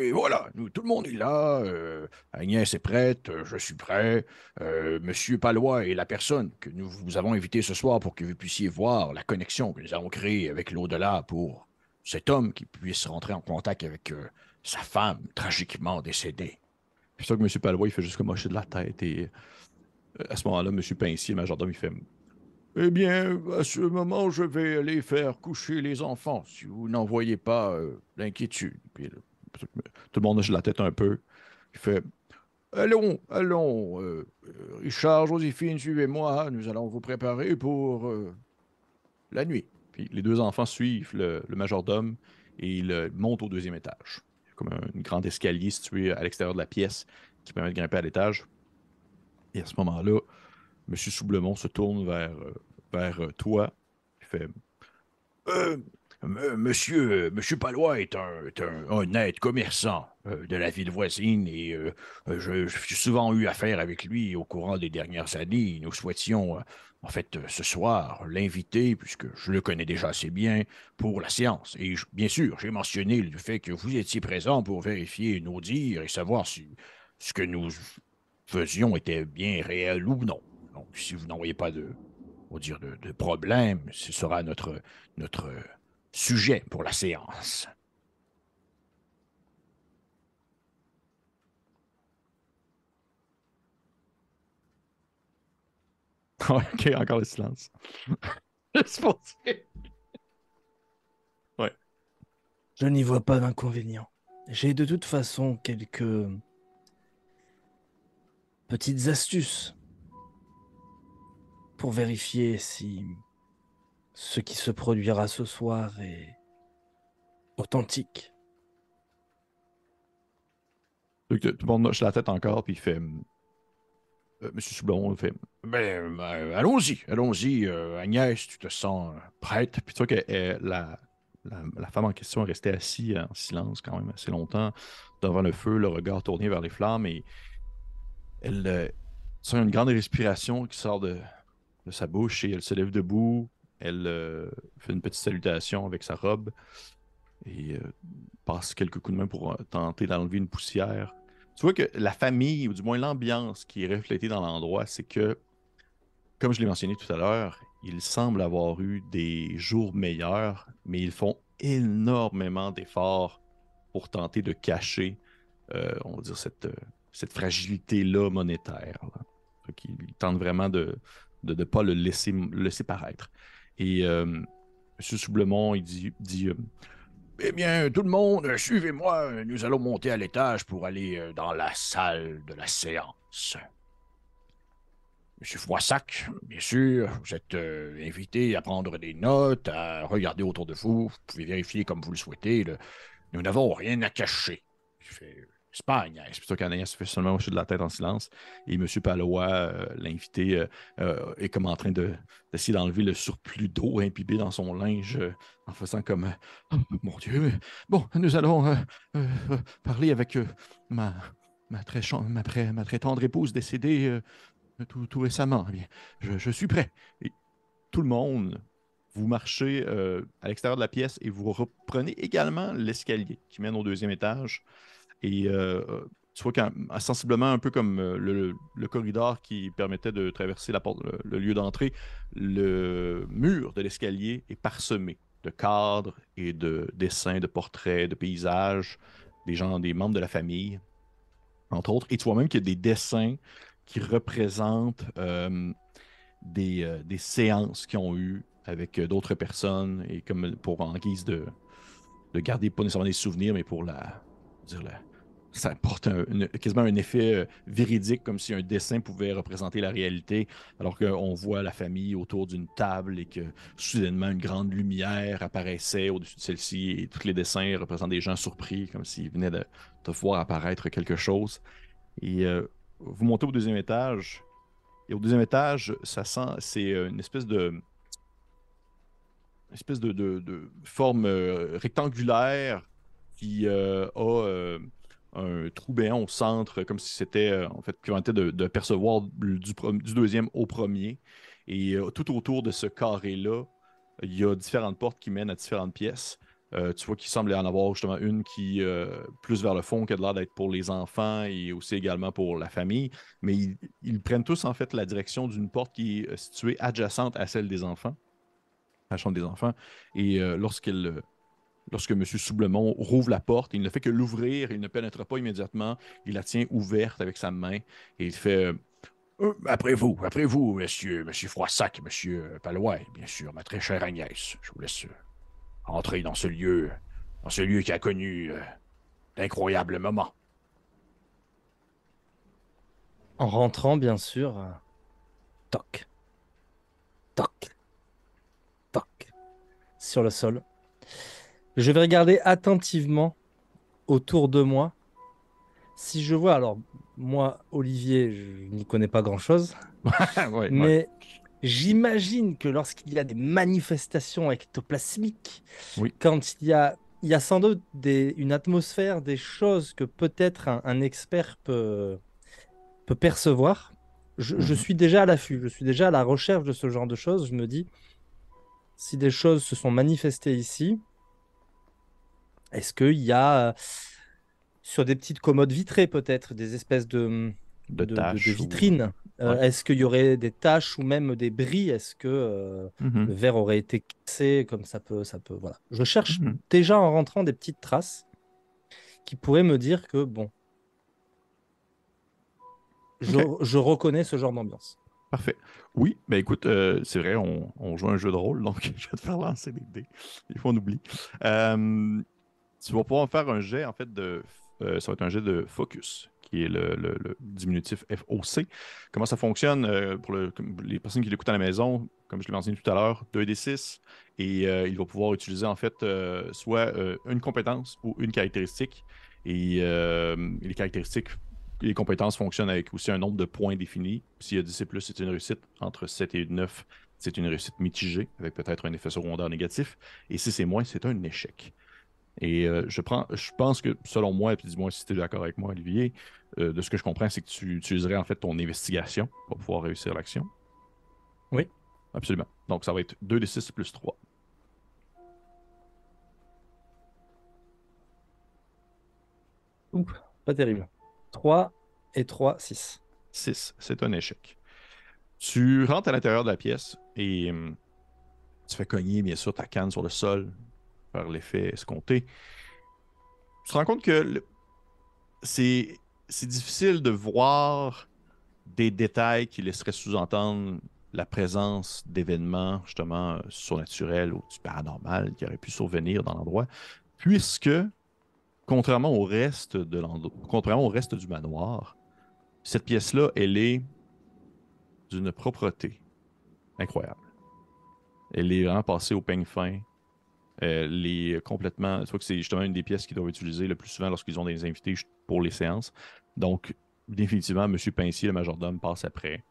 et voilà, nous, tout le monde est là. Euh, Agnès est prête, euh, je suis prêt. Euh, Monsieur Palois est la personne que nous vous avons invité ce soir pour que vous puissiez voir la connexion que nous avons créée avec l'au-delà pour cet homme qui puisse rentrer en contact avec sa femme tragiquement décédée. C'est ça que Monsieur Palois, il fait juste comme mocher de la tête. Et à ce moment-là, Monsieur Pincier, majordome, il fait Eh bien, à ce moment, je vais aller faire coucher les enfants, si vous n'en voyez pas l'inquiétude. Tout le monde a la tête un peu. Il fait Allons, allons, euh, Richard, Joséphine, suivez-moi, nous allons vous préparer pour euh, la nuit. Puis les deux enfants suivent le, majordome et ils montent au deuxième étage. Il y a comme un, grand escalier situé à l'extérieur de la pièce qui permet de grimper à l'étage. Et à ce moment-là, M. Soublemont se tourne vers, euh, vers toi. Il fait Monsieur, Monsieur Palois est un, honnête commerçant euh, de la ville voisine et euh, je, suis souvent eu affaire avec lui au courant des dernières années. Nous souhaitions, euh, en fait, ce soir, l'inviter, puisque je le connais déjà assez bien, pour la séance. Et bien sûr, j'ai mentionné le fait que vous étiez présent pour vérifier nos dires et savoir si ce que nous faisions était bien réel ou non. Donc, si vous n'en voyez pas de, de, de problème, ce sera notre, notre Sujet pour la séance. ok, encore le silence. ouais. Je n'y vois pas d'inconvénient. J'ai de toute façon quelques petites astuces pour vérifier si ce qui se produira ce soir est authentique. Tout le monde hoche la tête encore, puis il fait. Monsieur Soublon, fait. Ben, euh, allons-y, allons-y. euh, Agnès, tu te sens prête? Puis tu vois que la, la, la femme en question est restée assise en silence quand même assez longtemps devant le feu, le regard tourné vers les flammes et elle euh, sent une grande respiration qui sort de, de sa bouche et elle se lève debout. Elle euh, fait une petite salutation avec sa robe et euh, passe quelques coups de main pour euh, tenter d'enlever une poussière. Tu vois que la famille, ou du moins l'ambiance qui est reflétée dans l'endroit, c'est que, comme je l'ai mentionné tout à l'heure, il semble avoir eu des jours meilleurs, mais ils font énormément d'efforts pour tenter de cacher, on va dire, cette, cette fragilité-là monétaire. Ils tentent vraiment de ne pas le laisser, le laisser paraître. Et euh, M. Soublemont, il dit, euh, Eh bien, tout le monde, suivez-moi. Nous allons monter à l'étage pour aller euh, dans la salle de la séance. Monsieur Froissac, bien sûr, vous êtes euh, invité à prendre des notes, à regarder autour de vous. Vous pouvez vérifier comme vous le souhaitez. Nous n'avons rien à cacher. C'est pas Agnès. C'est plutôt qu'Anaïs fait seulement hocher de la tête en silence. Et M. Palois, euh, l'invité, euh, euh, est comme en train de- d'essayer d'enlever le surplus d'eau imbibé dans son linge en faisant comme Oh, Mon Dieu, bon, nous allons parler avec ma, ma, très ma, très, ma très tendre épouse décédée tout, tout récemment. Eh bien, je, suis prêt. Et tout le monde, vous marchez à l'extérieur de la pièce et vous reprenez également l'escalier qui mène au deuxième étage. Et euh, tu vois qu'un- sensiblement un peu comme euh, le, le corridor qui permettait de traverser la porte, le, lieu d'entrée, le mur de l'escalier est parsemé de cadres et de dessins, de portraits, de paysages, des gens, des membres de la famille, entre autres. Et tu vois même qu'il y a des dessins qui représentent euh, des, des séances qu'ils ont eues avec d'autres personnes et comme pour en guise de, de garder pas nécessairement des souvenirs, mais pour la, dire la- ça une- quasiment un effet euh, véridique, comme si un dessin pouvait représenter la réalité, alors qu'on voit la famille autour d'une table et que soudainement une grande lumière apparaissait au-dessus de celle-ci et tous les dessins représentent des gens surpris, comme s'ils venaient de, de voir apparaître quelque chose. Et euh, vous montez au deuxième étage, et au deuxième étage, ça sent, c'est euh, une espèce de une espèce de, de- forme rectangulaire qui a un trou béant au centre, comme si c'était, euh, en fait, qui permettait de, de percevoir du, deuxième au premier. Et euh, tout autour de ce carré-là, il y a différentes portes qui mènent à différentes pièces. Euh, tu vois qu'il semble y en avoir justement une qui euh, plus vers le fond, qui a l'air d'être pour les enfants et aussi également pour la famille. Mais ils, prennent tous en fait la direction d'une porte qui est située adjacente à celle des enfants, à la chambre des enfants. Et euh, lorsqu'elle, euh, lorsque M. Soublemont rouvre la porte, il ne fait que l'ouvrir, il ne pénètre pas immédiatement, il la tient ouverte avec sa main et il fait euh, Euh, après vous, après vous, monsieur, monsieur Froissac, monsieur Palois, bien sûr, ma très chère Agnès. Je vous laisse euh, entrer dans ce lieu, dans ce lieu qui a connu d'incroyables moments. En rentrant, bien sûr, toc, toc, toc, sur le sol. Je vais regarder attentivement autour de moi. Si je vois, alors moi, Olivier, je n'y connais pas grand-chose, Ouais, ouais. mais j'imagine que lorsqu'il y a des manifestations ectoplasmiques, Oui. quand il y a, il y a sans doute des, une atmosphère, des choses que peut-être un, un expert peut, peut percevoir. Je, je Mhm. suis déjà à l'affût, je suis déjà à la recherche de ce genre de choses. Je me dis, si des choses se sont manifestées ici, est-ce qu'il y a euh, sur des petites commodes vitrées peut-être des espèces de, De de, de- de taches ou- vitrines euh. Est-ce qu'il y aurait des taches ou même des bris? Est-ce que euh, Mhm. le verre aurait été cassé comme ça peut, ça peut, voilà. Je cherche Mhm. déjà en rentrant des petites traces qui pourraient me dire que bon, je, je reconnais ce genre d'ambiance. Parfait. Oui, ben écoute, euh, c'est vrai, on, joue un jeu de rôle, donc je vais te faire lancer des dés. Des fois, on oublie. Euh, tu vas pouvoir faire un jet, en fait, de. Euh, ça va être un jet de focus, qui est le, diminutif FOC. Comment ça fonctionne pour les personnes qui l'écoutent à la maison, comme je l'ai mentionné tout à l'heure, 2d6, et il va pouvoir utiliser, en fait, soit une compétence ou une caractéristique. Et les caractéristiques les compétences fonctionnent avec aussi un nombre de points définis. S'il y a 10 et plus, c'est une réussite. Entre 7 et 9, c'est une réussite mitigée, avec peut-être un effet secondaire négatif. Et si c'est moins, c'est un échec. Et euh, je, prends, je pense que, selon moi, et puis dis-moi si tu es d'accord avec moi, Olivier, euh, de ce que je comprends, c'est que tu utiliserais en fait ton investigation pour pouvoir réussir l'action. Oui. Absolument. Donc, ça va être 2 des 6 plus 3. Ouh, pas terrible. 3 et 3, 6. 6, c'est un échec. Tu rentres à l'intérieur de la pièce et hum, tu fais cogner, bien sûr, ta canne sur le sol par l'effet escompté. Tu te rends compte que c'est difficile de voir des détails qui laisseraient sous-entendre la présence d'événements justement surnaturels ou du qui auraient pu survenir dans l'endroit, puisque contrairement au reste de contrairement au reste du manoir, cette pièce-là, elle est d'une propreté incroyable. Elle est vraiment passée au peigne fin. Elle est complètement. Tu vois que c'est justement une des pièces qu'ils doivent utiliser le plus souvent lorsqu'ils ont des invités pour les séances. Donc, définitivement, M. Pincier, le majordome, passe après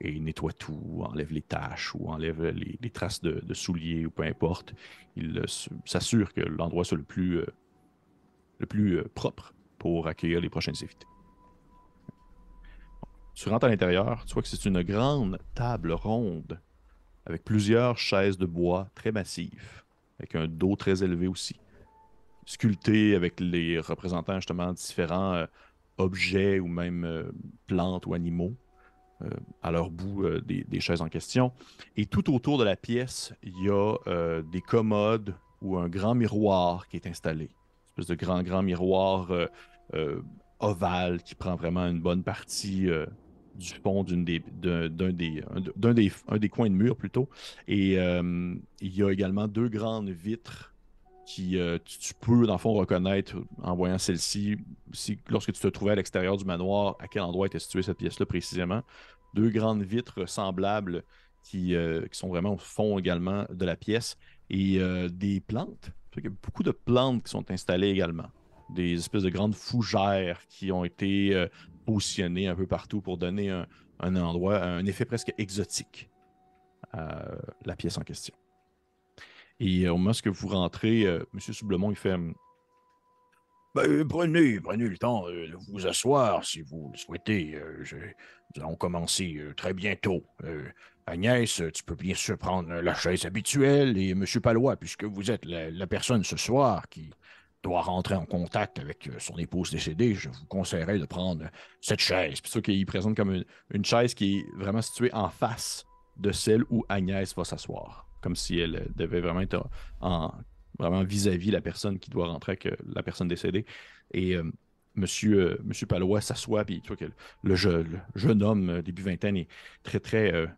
et nettoie tout, enlève les taches ou enlève les, traces de, souliers ou peu importe. Il euh, s'assure que l'endroit soit le plus euh, le plus euh, propre pour accueillir les prochaines invités. Tu rentres à l'intérieur, tu vois que c'est une grande table ronde avec plusieurs chaises de bois très massives, avec un dos très élevé aussi, sculpté avec les représentants justement différents euh, objets ou même euh, plantes ou animaux à leur bout des, des, chaises en question. Et tout autour de la pièce, il y a des commodes ou un grand miroir qui est installé de grand, grand miroir euh, euh, ovale qui prend vraiment une bonne partie euh, du fond d'un des, d'un, des, d'un des, un des coins de mur plutôt. Et il y a également deux grandes vitres qui tu, peux, dans le fond, reconnaître en voyant celle-ci, si, lorsque tu te trouvais à l'extérieur du manoir, à quel endroit était située cette pièce-là précisément? Deux grandes vitres semblables qui, qui, sont vraiment au fond également de la pièce et des plantes il y a beaucoup de plantes qui sont installées également. Des espèces de grandes fougères qui ont été euh, un peu partout pour donner un, endroit, un effet presque exotique à la pièce en question. Et au moment où vous rentrez, euh, M. Soublemont, il fait ben, prenez, prenez le temps euh, de vous asseoir si vous le souhaitez. nous allons commencer très bientôt. Agnès, tu peux bien sûr prendre la chaise habituelle et M. Palois, puisque vous êtes la, personne ce soir qui doit rentrer en contact avec euh, son épouse décédée, je vous conseillerais de prendre cette chaise. C'est sûr qu'il présente comme une, chaise qui est vraiment située en face de celle où Agnès va s'asseoir, comme si elle devait vraiment être en, vraiment vis-à-vis la personne qui doit rentrer avec euh, la personne décédée. Et euh, monsieur, Palois s'assoit, puis tu vois que le, jeune homme, début vingtaine, est très, très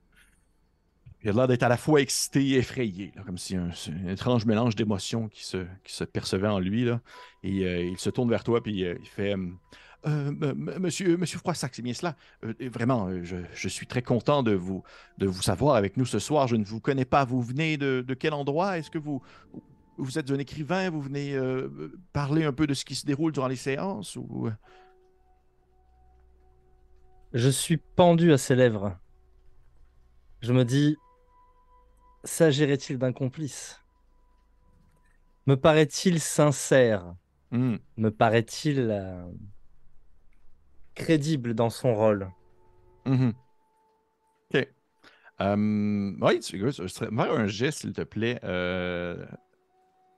il a l'air d'être à la fois excité et effrayé, comme si un, un étrange mélange d'émotions qui se, percevait en lui. Et euh, il se tourne vers toi, puis euh, il fait euh, Monsieur, monsieur Froissac, c'est bien cela. vraiment, je, suis très content de vous, de vous savoir avec nous ce soir. Je ne vous connais pas. Vous venez de, quel endroit? Est-ce que vous, vous êtes un écrivain? Vous venez parler un peu de ce qui se déroule durant les séances. Je suis pendu à ses lèvres. Je me dis, S'agirait-il d'un complice? Me paraît-il sincère? Hmm. Me paraît-il euh, crédible dans son rôle? Mm-hmm. Ok. Euh, oui, tu, je serais, faire un geste, s'il te plaît. Euh,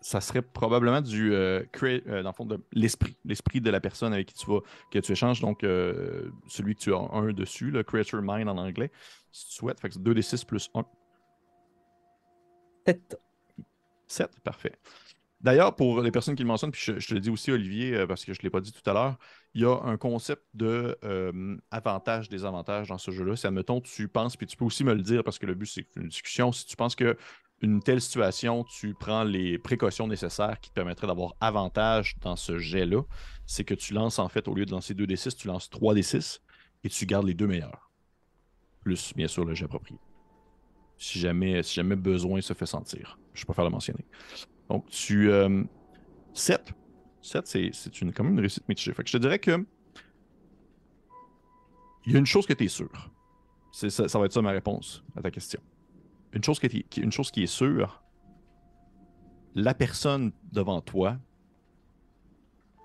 ça serait probablement du dans fond de l'esprit, l'esprit de la personne avec qui tu vas, que tu échanges. Donc, celui que tu as un dessus, le creature mind en anglais, si tu souhaites. Fait que c'est 2d6 plus 1. 7. 7, parfait. D'ailleurs, pour les personnes qui le mentionnent, puis je, te le dis aussi, Olivier, euh, parce que je ne l'ai pas dit tout à l'heure, il y a un concept de euh, avantages, désavantages dans ce jeu-là. Si, admettons, tu penses, puis tu peux aussi me le dire, parce que le but, c'est une discussion. Si tu penses que une telle situation, tu prends les précautions nécessaires qui te permettraient d'avoir avantage dans ce jet-là, c'est que tu lances, en fait, au lieu de lancer 2d6, tu lances 3d6 et tu gardes les deux meilleurs. Plus, bien sûr, le jet approprié. Si jamais, si jamais besoin se fait sentir. Je préfère le mentionner. Donc, tu. 7. Euh, 7, c'est une, quand même une réussite mitigée. Fait que je te dirais que. Il y a une chose que tu es sûr. Ça, va être ça ma réponse à ta question. Une chose, une chose qui est sûre, la personne devant toi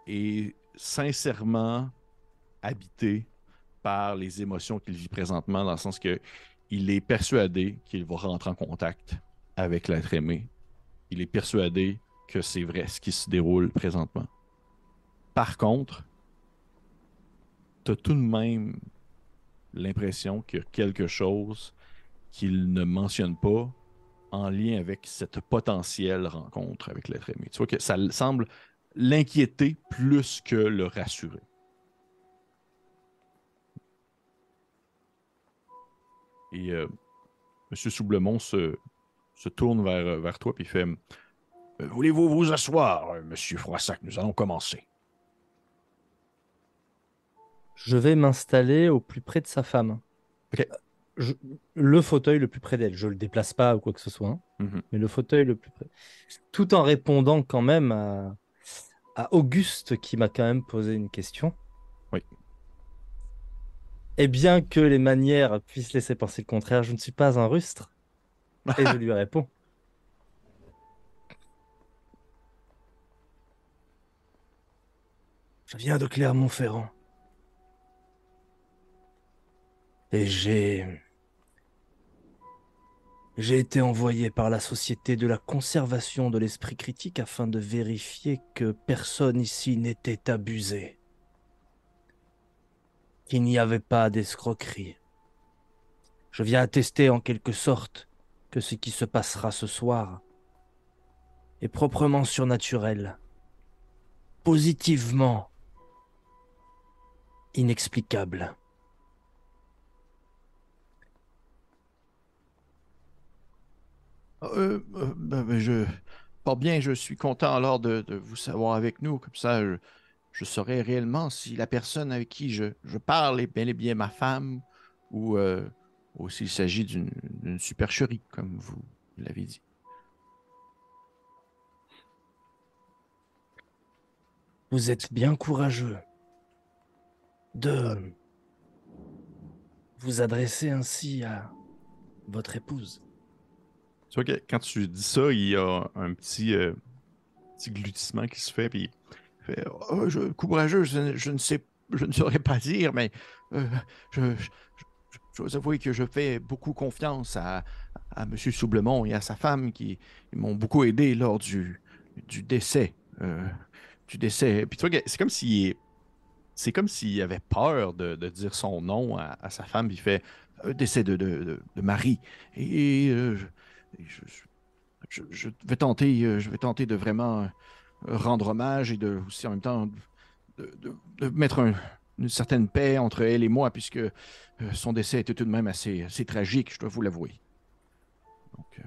est sincèrement habitée par les émotions qu'il vit présentement, dans le sens que il est persuadé qu'il va rentrer en contact avec l'être aimé il est persuadé que c'est vrai ce qui se déroule présentement. Par contre, tu as tout de même l'impression qu'il y a quelque chose qu'il ne mentionne pas en lien avec cette potentielle rencontre avec l'être aimé. Tu vois que ça semble l'inquiéter plus que le rassurer. Et euh, M. Soublemont se, se tourne vers, euh, vers toi et fait euh, Voulez-vous vous asseoir, euh, monsieur Froissac? Nous allons commencer. Je vais m'installer au plus près de sa femme. le fauteuil le plus près d'elle. Je le déplace pas ou quoi que ce soit, hein. mhm. mais le fauteuil le plus près. Tout en répondant quand même à, à Auguste qui m'a quand même posé une question. Et bien que les manières puissent laisser penser le contraire, je ne suis pas un rustre. Et je lui réponds. Je viens de Clermont-Ferrand. Et j'ai... J'ai été envoyé par la Société de la conservation de l'esprit critique afin de vérifier que personne ici n'était abusé. Qu'il n'y avait pas d'escroquerie. Je viens attester en quelque sorte que ce qui se passera ce soir est proprement surnaturel, positivement inexplicable. Euh, euh ben, ben, je, pas bien, je suis content alors de, vous savoir avec nous. Comme ça, je, je, saurai réellement si la personne avec qui je, je parle est bel et bien ma femme ou euh, ou s'il s'agit d'une supercherie, comme vous l'avez dit. Vous êtes bien courageux de vous adresser ainsi à votre épouse. Tu vois que quand tu dis ça, il y a un petit, euh, petit glutissement qui se fait, puis oh, je, courageux, je, ne sais, je ne saurais pas dire, mais euh, je, dois avouer que je fais beaucoup confiance à, à M. Soublemont et à sa femme qui m'ont beaucoup aidé lors du, du décès. Euh, du décès. Puis c'est comme s'il c'est comme s'il avait peur de, dire son nom à, sa femme. Il fait un décès de, de, de Marie. Et, euh, je, je, vais tenter, euh, je vais tenter de vraiment rendre hommage et de aussi en même temps de, mettre un, une certaine paix entre elle et moi, puisque euh, son décès était tout de même assez, assez tragique, je dois vous l'avouer. Donc, euh,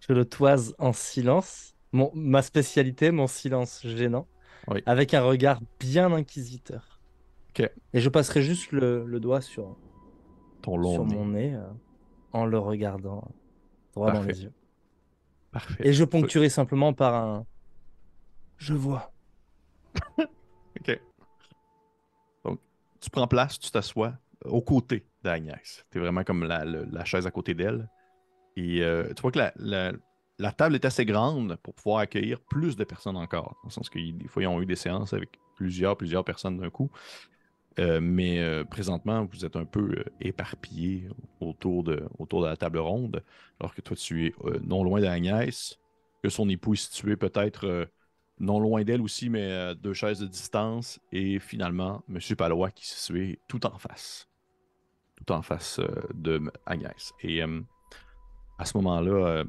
Je le toise en silence. Mon, ma spécialité, mon silence gênant, avec un regard bien inquisiteur. Et je passerai juste le, doigt sur, Ton long sur mon nez euh, en le regardant droit dans les yeux. Parfait. Et je ponctuerai simplement par un Je vois. OK. Donc, tu prends place, tu t'assois aux côtés d'Agnès. Tu es vraiment comme la, chaise à côté d'elle. Et euh, tu vois que la, table est assez grande pour pouvoir accueillir plus de personnes encore. Dans le sens que des fois, ils ont eu des séances avec plusieurs, plusieurs personnes d'un coup. Euh, mais euh, présentement, vous êtes un peu éparpillés autour de, autour de la table ronde, alors que toi, tu es non loin d'Agnès, que son époux est situé peut-être non loin d'elle aussi, mais euh, deux chaises de distance. Et finalement, M. Palois qui se situé tout en face. Tout en face euh, de Agnès. Et euh, à ce moment-là,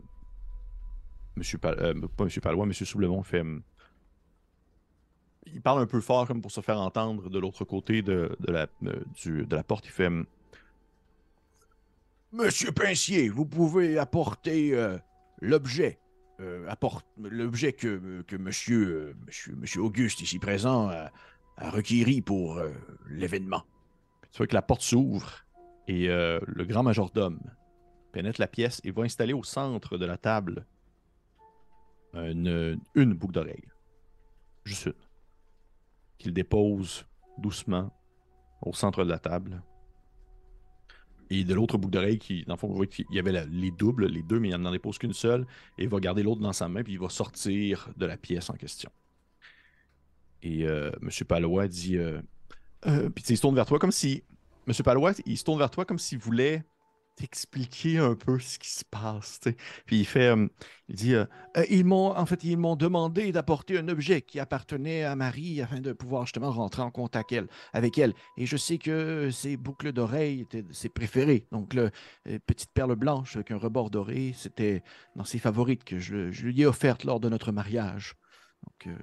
Monsieur pas Monsieur Palois, Monsieur Soublemont fait. Il parle un peu fort comme pour se faire entendre de l'autre côté de, la, de la porte. Il fait Monsieur Pincier, vous pouvez apporter l'objet. l'objet que, que monsieur, monsieur, monsieur Auguste, ici présent, a, a requéri pour l'événement. Tu vois que la porte s'ouvre et le grand majordome pénètre la pièce et va installer au centre de la table une, une boucle d'oreille. Juste une. Qu'il dépose doucement au centre de la table. Et de l'autre boucle d'oreille, qui, dans le fond, vous voyez qu'il y avait les doubles, les deux, mais il n'en dépose qu'une seule. Et il va garder l'autre dans sa main, puis il va sortir de la pièce en question. Et euh, M. Palois dit. Euh, euh, puis il se tourne vers toi comme si. M. Palois, il se tourne vers toi comme s'il voulait t'expliquer un peu ce qui se passe. Puis il fait, euh, il dit, euh, euh, ils m'ont, en fait, ils m'ont demandé d'apporter un objet qui appartenait à Marie afin de pouvoir justement rentrer en contact avec elle. Et je sais que ces boucles d'oreilles étaient ses préférées. Donc, le, petite perle blanche avec un rebord doré, c'était dans ses favorites que je, lui ai offertes lors de notre mariage. Donc,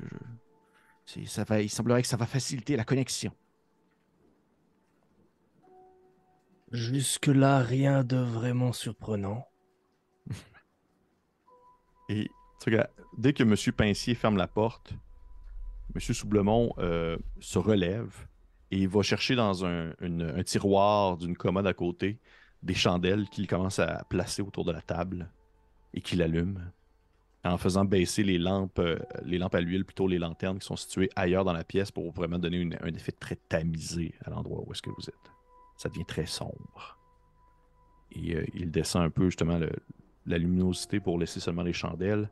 ça va, il semblerait que ça va faciliter la connexion. Jusque-là, rien de vraiment surprenant. Et dès que M. Pincier ferme la porte, M. Soublemont euh, se relève et va chercher dans un, tiroir d'une commode à côté des chandelles qu'il commence à placer autour de la table et qu'il allume en faisant baisser les lampes, euh, les lampes à l'huile, plutôt les lanternes qui sont situées ailleurs dans la pièce pour vraiment donner un effet très tamisé à l'endroit où est-ce que vous êtes ça devient très sombre. Et euh, il descend un peu justement la luminosité pour laisser seulement les chandelles.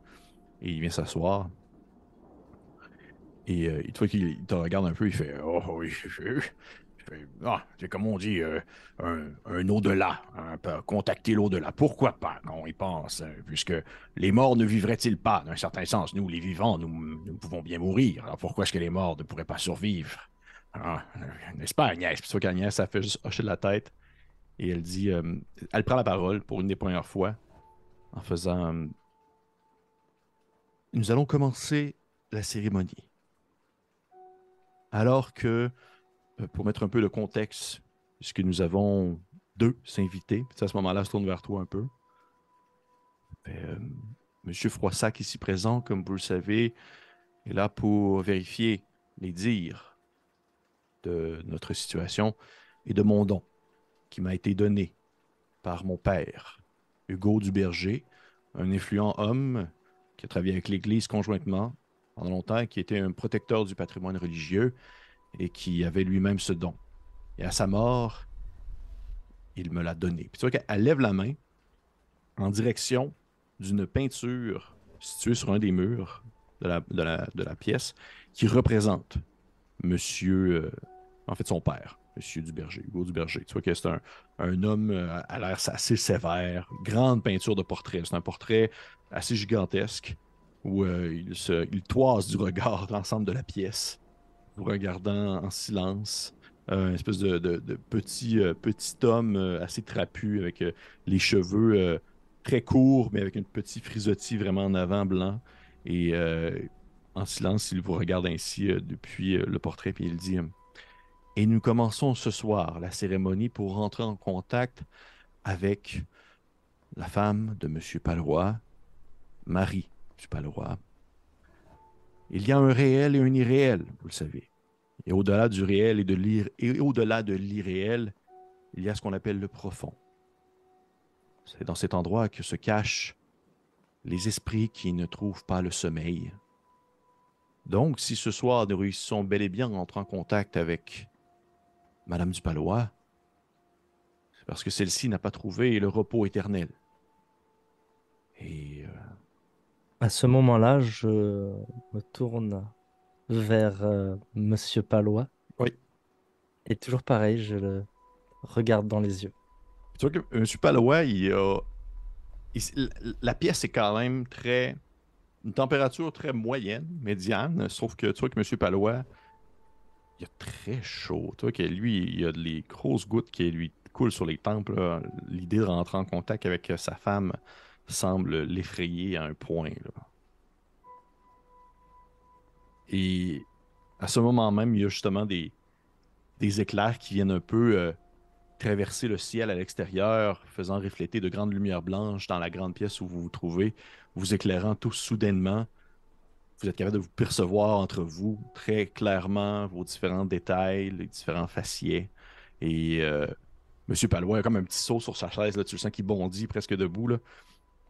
Et il vient s'asseoir. Et euh, il, qu'il te regarde un peu, il fait Oh oui, ah, c'est comme on dit, euh, un, au-delà, hein, contacter l'au-delà. Pourquoi pas On y pense, puisque les morts ne vivraient-ils pas, d'un certain sens? Nous, les vivants, nous, pouvons bien mourir. Alors pourquoi est-ce que les morts ne pourraient pas survivre? Ah, n'est-ce pas Agnès? Puis qu'Agnès, ça fait juste hocher la tête. Et elle dit, euh, elle prend la parole pour une des premières fois en faisant euh, Nous allons commencer la cérémonie. Alors que, euh, pour mettre un peu de contexte, puisque nous avons deux invités, à ce moment-là, je tourne vers toi un peu. Monsieur Froissac, ici présent, comme vous le savez, est là pour vérifier les dires de notre situation et de mon don qui m'a été donné par mon père, Hugo Duberger, un influent homme qui a travaillé avec l'Église conjointement pendant longtemps, qui était un protecteur du patrimoine religieux et qui avait lui-même ce don. Et à sa mort, il me l'a donné. Puis tu vois qu'elle lève la main en direction d'une peinture située sur un des murs de la, de la, pièce qui représente Monsieur euh, en fait son père, Monsieur Duberger, Hugo Duberger. Tu vois que c'est un, homme euh, à l'air assez sévère, grande peinture de portrait. C'est un portrait assez gigantesque où euh, il, se, il toise du regard l'ensemble de la pièce, regardant en silence. Euh, une espèce de, petit, petit homme assez trapu avec les cheveux très courts, mais avec une petite frisottis vraiment en avant blanc. Et en silence, il vous regarde ainsi depuis le portrait, puis il dit et nous commençons ce soir la cérémonie pour rentrer en contact avec la femme de M. Palois, Marie M. Palois. Il y a un réel et un irréel, vous le savez. Et au-delà du réel et, et au-delà de l'irréel, il y a ce qu'on appelle le profond. C'est dans cet endroit que se cachent les esprits qui ne trouvent pas le sommeil. Donc, si ce soir nous réussissons bel et bien à entrer en contact avec Madame du Palois, c'est parce que celle-ci n'a pas trouvé le repos éternel. Et. Euh, à ce moment-là, je me tourne vers euh, Monsieur Palois. Oui. Et toujours pareil, je le regarde dans les yeux. Tu vois que Monsieur Palois, il a. la pièce est quand même très. Une température très moyenne, médiane, sauf que tu vois que Monsieur Palois, il a très chaud. Toi, lui, il a des grosses gouttes qui lui coulent sur les tempes. L'idée de rentrer en contact avec euh, sa femme, semble l'effrayer à un point. Et à ce moment même, il y a justement des, des éclairs qui viennent un peu euh, traverser le ciel à l'extérieur, faisant refléter de grandes lumières blanches dans la grande pièce où vous vous trouvez, vous éclairant tous soudainement. Vous êtes capable de vous percevoir entre vous très clairement vos différents détails, les différents faciès. Et euh, Monsieur Palois a comme un petit saut sur sa chaise, là, tu le sens qu'il bondit presque debout. Là.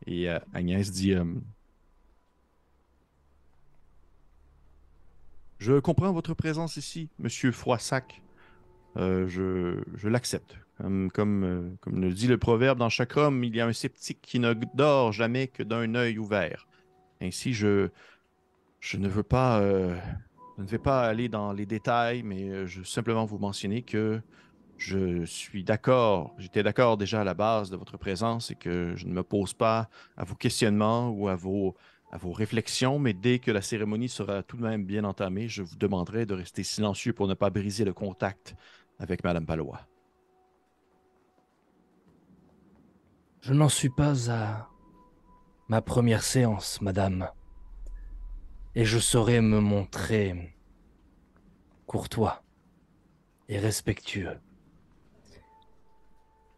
Et euh, Agnès dit euh, Je comprends votre présence ici, monsieur Froissac. Euh, je, l'accepte. Comme, comme, le dit le proverbe, dans chaque homme, il y a un sceptique qui ne dort jamais que d'un œil ouvert. Ainsi, je, ne veux pas. ne vais pas aller dans les détails, mais je veux simplement vous mentionner que je suis d'accord, j'étais d'accord déjà à la base de votre présence et que je ne me pose pas à vos questionnements ou à vos réflexions, mais dès que la cérémonie sera tout de même bien entamée, je vous demanderai de rester silencieux pour ne pas briser le contact avec Madame Palois. Je n'en suis pas à ma première séance, Madame, et je saurai me montrer courtois et respectueux.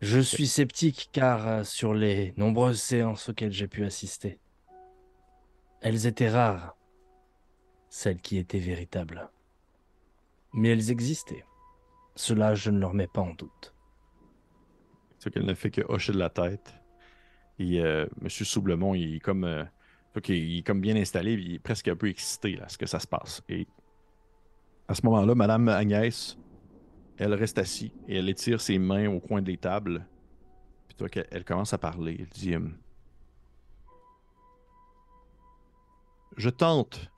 Je suis sceptique car euh, sur les nombreuses séances auxquelles j'ai pu assister, elles étaient rares, celles qui étaient véritables. Mais elles existaient. Cela, je ne leur mets pas en doute. Ce qu'elle ne fait que hocher de la tête. Et euh, M. Soublemont, il est comme, euh, il est comme bien installé, il est presque un peu excité à ce que ça se passe. Et à ce moment-là, Madame Agnès elle reste assise et elle étire ses mains au coin des tables. Puis toi, elle commence à parler. Elle dit hum, Je tente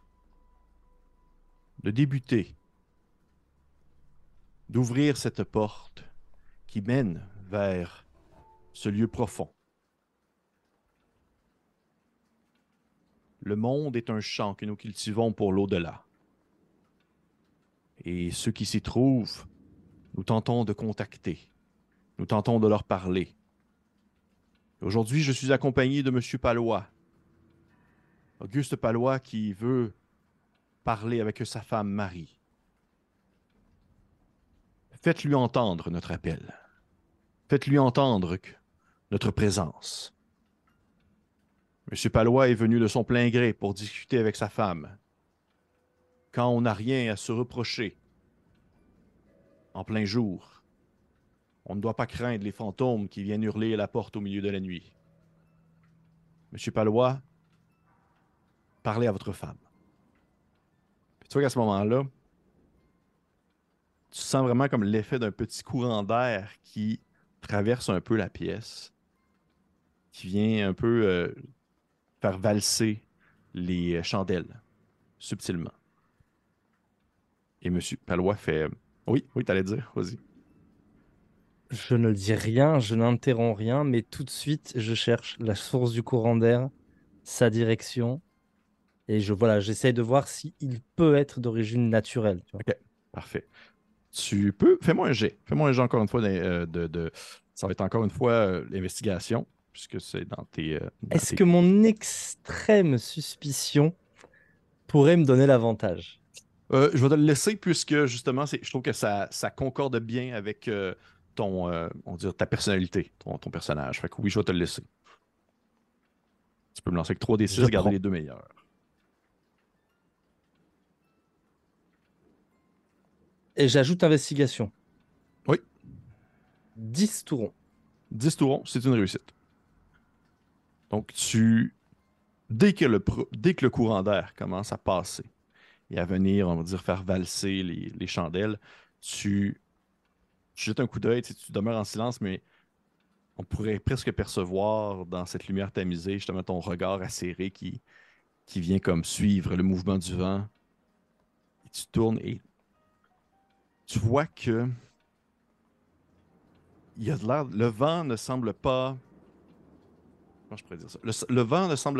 de débuter, d'ouvrir cette porte qui mène vers ce lieu profond. Le monde est un champ que nous cultivons pour l'au-delà. Et ceux qui s'y trouvent nous tentons de contacter. Nous tentons de leur parler. Aujourd'hui, je suis accompagné de M. Palois. Auguste Palois qui veut parler avec sa femme Marie. Faites-lui entendre notre appel. Faites-lui entendre notre présence. M. Palois est venu de son plein gré pour discuter avec sa femme. Quand on n'a rien à se reprocher, en plein jour. On ne doit pas craindre les fantômes qui viennent hurler à la porte au milieu de la nuit. Monsieur Palois, parlez à votre femme. tu vois qu'à ce moment-là, tu sens vraiment comme l'effet d'un petit courant d'air qui traverse un peu la pièce, qui vient un peu euh, faire valser les chandelles subtilement. Et Monsieur Palois fait oui, oui, t'allais dire, vas-y. Je ne dis rien, je n'interromps rien, mais tout de suite, je cherche la source du courant d'air, sa direction, et je voilà, j'essaye de voir s'il peut être d'origine naturelle. Ok, parfait. Tu peux, fais-moi un jet. Fais-moi un jet encore une fois euh, de, ça va être encore une fois euh, l'investigation, puisque c'est dans tes. Euh, Est-ce que mon extrême suspicion pourrait me donner l'avantage? Euh, je vais te le laisser puisque justement, je trouve que ça, ça concorde bien avec euh, ton, euh, on dire, ta personnalité, ton, ton, personnage. Fait que oui, je vais te le laisser. Tu peux me lancer avec 3d6, garder les deux meilleurs. Et j'ajoute investigation. Oui. 10 tourons. 10 tourons, c'est une réussite. Donc, tu. Dès que le, dès que le courant d'air commence à passer, et à venir, on va dire, faire valser les, chandelles, tu, jettes un coup d'œil, tu, demeures en silence, mais on pourrait presque percevoir dans cette lumière tamisée justement ton regard acéré qui, qui vient comme suivre le mouvement du vent. Et tu tournes et tu vois que il. Le vent ne semble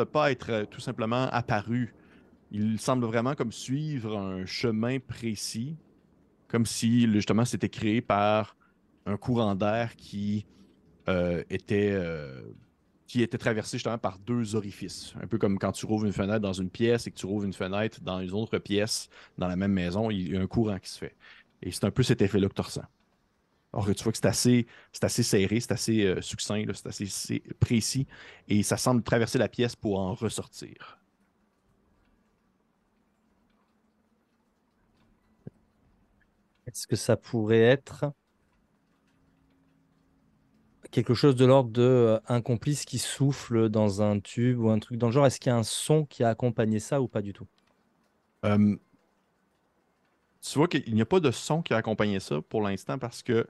pas. Être euh, tout simplement apparu il semble vraiment comme suivre un chemin précis, comme si justement c'était créé par un courant d'air qui euh, était euh, qui était traversé justement par deux orifices. Un peu comme quand tu rouvres une fenêtre dans une pièce et que tu rouvres une fenêtre dans une autre pièce dans la même maison, il y a un courant qui se fait. Et c'est un peu cet effet-là que tu ressens. Que tu vois que c'est assez, serré, c'est assez euh, succinct, c'est assez précis, et ça semble traverser la pièce pour en ressortir. Est-ce que ça pourrait être quelque chose de l'ordre de euh, un complice qui souffle dans un tube ou un truc dans le genre? Est-ce qu'il y a un son qui a accompagné ça ou pas du tout? Tu vois qu'il n'y a pas de son qui a accompagné ça pour l'instant parce que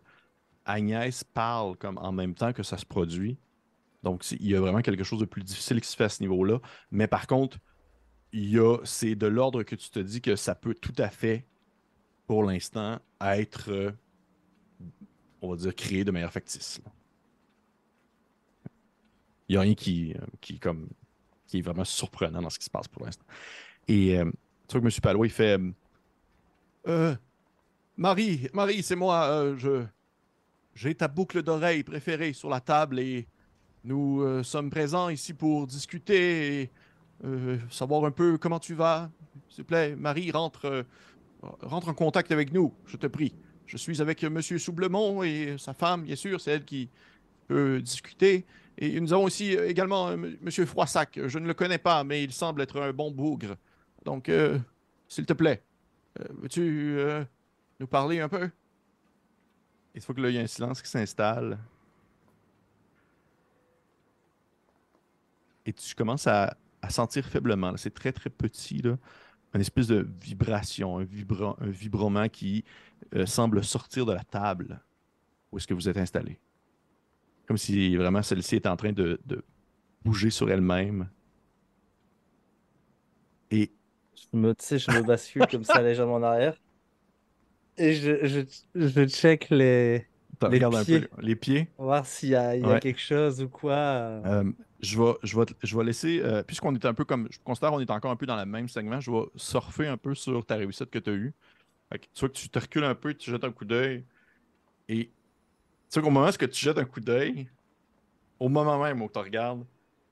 Agnès parle comme en même temps que ça se produit. Donc, il y a vraiment quelque chose de plus difficile qui se fait à ce niveau-là. Mais par contre, c'est de l'ordre que tu te dis que ça peut tout à fait, pour l'instant, être, euh, on va dire, créé de manière factice. Il n'y a rien qui, euh, qui, comme, qui est vraiment surprenant dans ce qui se passe pour l'instant. Et euh, tu vois que M. Palois, il fait euh, Marie, Marie, c'est moi. je, j'ai ta boucle d'oreille préférée sur la table et nous sommes présents ici pour discuter et savoir un peu comment tu vas. S'il te plaît, Marie, rentre, rentre en contact avec nous, je te prie. Je suis avec M. Soublemont et sa femme, bien sûr, c'est elle qui peut discuter. Et nous avons aussi euh, également euh, M. Froissac. Je ne le connais pas, mais il semble être un bon bougre. Donc, euh, s'il te plaît, veux-tu nous parler un peu? Il faut que là, il y ait un silence qui s'installe. Et tu commences à, sentir faiblement. C'est très, très petit. Là. Une espèce de vibration, un, un vibrement qui semble sortir de la table où est-ce que vous êtes installé. Comme si vraiment celle-ci est en train de, bouger sur elle-même. Et. Je me, je me bascule comme ça légèrement en arrière. Et je, je, je check les. les pieds. un peu les pieds. Voir s'il y a, y a quelque chose ou quoi. Euh, je, vais, je, vais, je vais laisser, euh, puisqu'on est un peu comme, je considère qu'on est encore un peu dans le même segment, je vais surfer un peu sur ta réussite que tu as eue. Soit que tu te recules un peu, tu jettes un coup d'œil, et sais qu'au moment où tu jettes un coup d'œil, au moment même où tu regardes,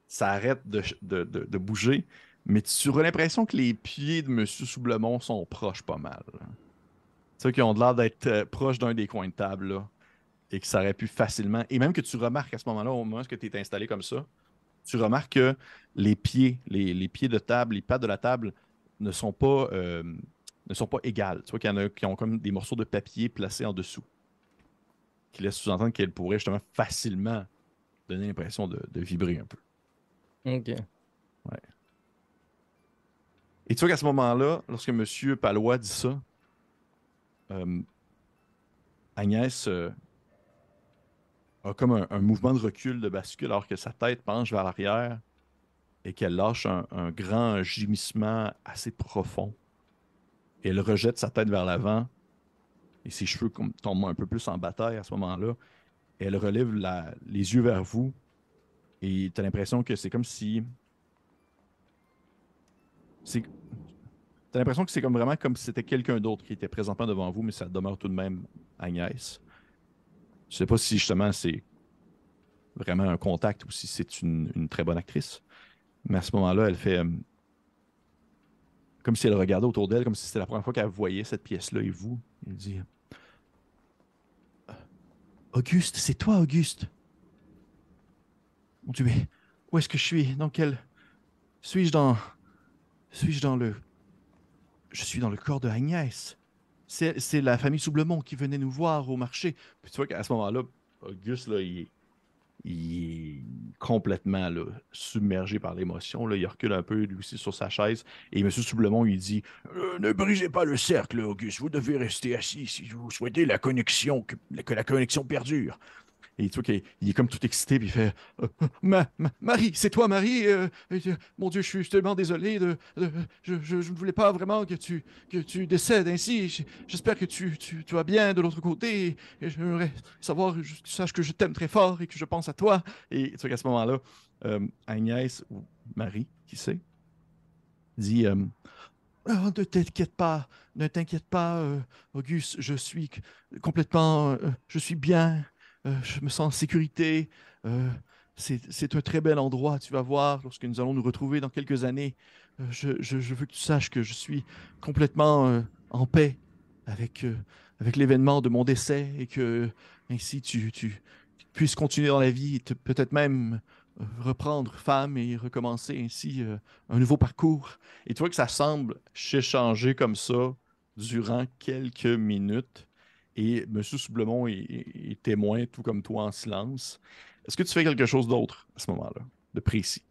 ça arrête de, bouger, mais tu auras l'impression que les pieds de M. Soublemont sont proches pas mal. Tu sais qu'ils ont l'air d'être euh, proches d'un des coins de table, et que ça aurait pu facilement. Et même que tu remarques à ce moment-là, au moment où tu es installé comme ça, tu remarques que les pieds, les, pieds de table, les pattes de la table ne sont pas, euh, ne sont pas égales. Tu vois qu'il y en a qui ont comme des morceaux de papier placés en dessous qui laisse sous-entendre qu'elle pourrait justement facilement donner l'impression de, vibrer un peu. OK. Ouais. Et tu vois qu'à ce moment-là, lorsque M. Palois dit ça, euh, Agnès euh, a comme un, mouvement de recul, de bascule, alors que sa tête penche vers l'arrière et qu'elle lâche un, grand gémissement assez profond. Elle rejette sa tête vers l'avant et ses cheveux tombent un peu plus en bataille à ce moment-là. elle relève les yeux vers vous et tu as l'impression que c'est comme si. Tu as l'impression que c'est comme vraiment comme si c'était quelqu'un d'autre qui était présentement devant vous, mais ça demeure tout de même Agnès. Je sais pas si justement c'est vraiment un contact ou si c'est une, très bonne actrice. Mais à ce moment-là, elle fait. Euh, comme si elle regardait autour d'elle, comme si c'était la première fois qu'elle voyait cette pièce-là et vous. Elle dit Auguste, c'est toi, Auguste. Mon Dieu, mais où est-ce que je suis? Dans quel. Suis-je dans. Suis-je dans le. Je suis dans le corps de Agnès. C'est la famille Soublemont qui venait nous voir au marché. Puis tu vois qu'à ce moment-là, Auguste, là, il, il est complètement submergé par l'émotion. Il recule un peu lui aussi sur sa chaise. Et M. Soublemont lui dit euh, Ne brisez pas le cercle, Auguste. Vous devez rester assis si vous souhaitez la connexion, que la connexion perdure. Et tu vois qu'il est comme tout excité, puis il fait euh, ma, Marie, c'est toi, Marie euh, Mon Dieu, je suis tellement désolé. De, je, je, ne voulais pas vraiment que tu, que tu décèdes ainsi. J'espère que tu, tu, tu, vas bien de l'autre côté. Et j'aimerais savoir, je, tu saches que je t'aime très fort et que je pense à toi. Et tu vois qu'à ce moment-là, euh, Agnès, ou Marie, qui sait, dit oh, Ne t'inquiète pas, ne t'inquiète pas, Auguste, je suis complètement. je suis bien. Euh, je me sens en sécurité. Euh, c'est un très bel endroit, tu vas voir, lorsque nous allons nous retrouver dans quelques années. Euh, je, veux que tu saches que je suis complètement en paix avec, avec l'événement de mon décès et que ainsi tu, puisses continuer dans la vie, peut-être même reprendre femme et recommencer ainsi un nouveau parcours. Et tu vois que ça semble s'échanger comme ça durant quelques minutes. Et M. Soublemont est, est, témoin, tout comme toi, en silence. Est-ce que tu fais quelque chose d'autre à ce moment-là, de précis?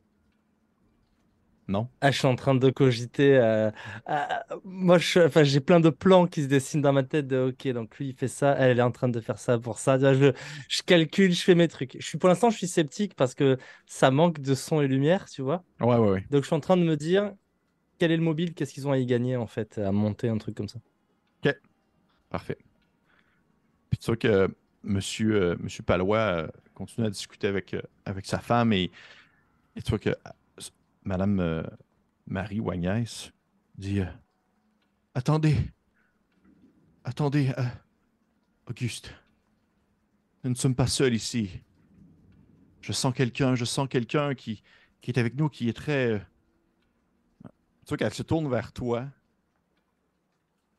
Non? Ah, je suis en train de cogiter. Euh, euh, moi, enfin, j'ai plein de plans qui se dessinent dans ma tête de OK, donc lui, il fait ça, elle est en train de faire ça pour ça. Je, je calcule, je fais mes trucs. Je suis, pour l'instant, je suis sceptique parce que ça manque de son et lumière, tu vois. Ouais, ouais, ouais. Donc, je suis en train de me dire quel est le mobile, qu'est-ce qu'ils ont à y gagner, en fait, à monter un truc comme ça? OK. Parfait. Puis tu vois que Monsieur, euh, Monsieur Palois euh, continue à discuter avec, euh, avec sa femme et, et tu vois que Madame Marie Wagnès dit Attendez, attendez, Auguste, nous ne sommes pas seuls ici. Je sens quelqu'un, je sens quelqu'un qui, qui est avec nous, qui est très. Tu vois qu'elle se tourne vers toi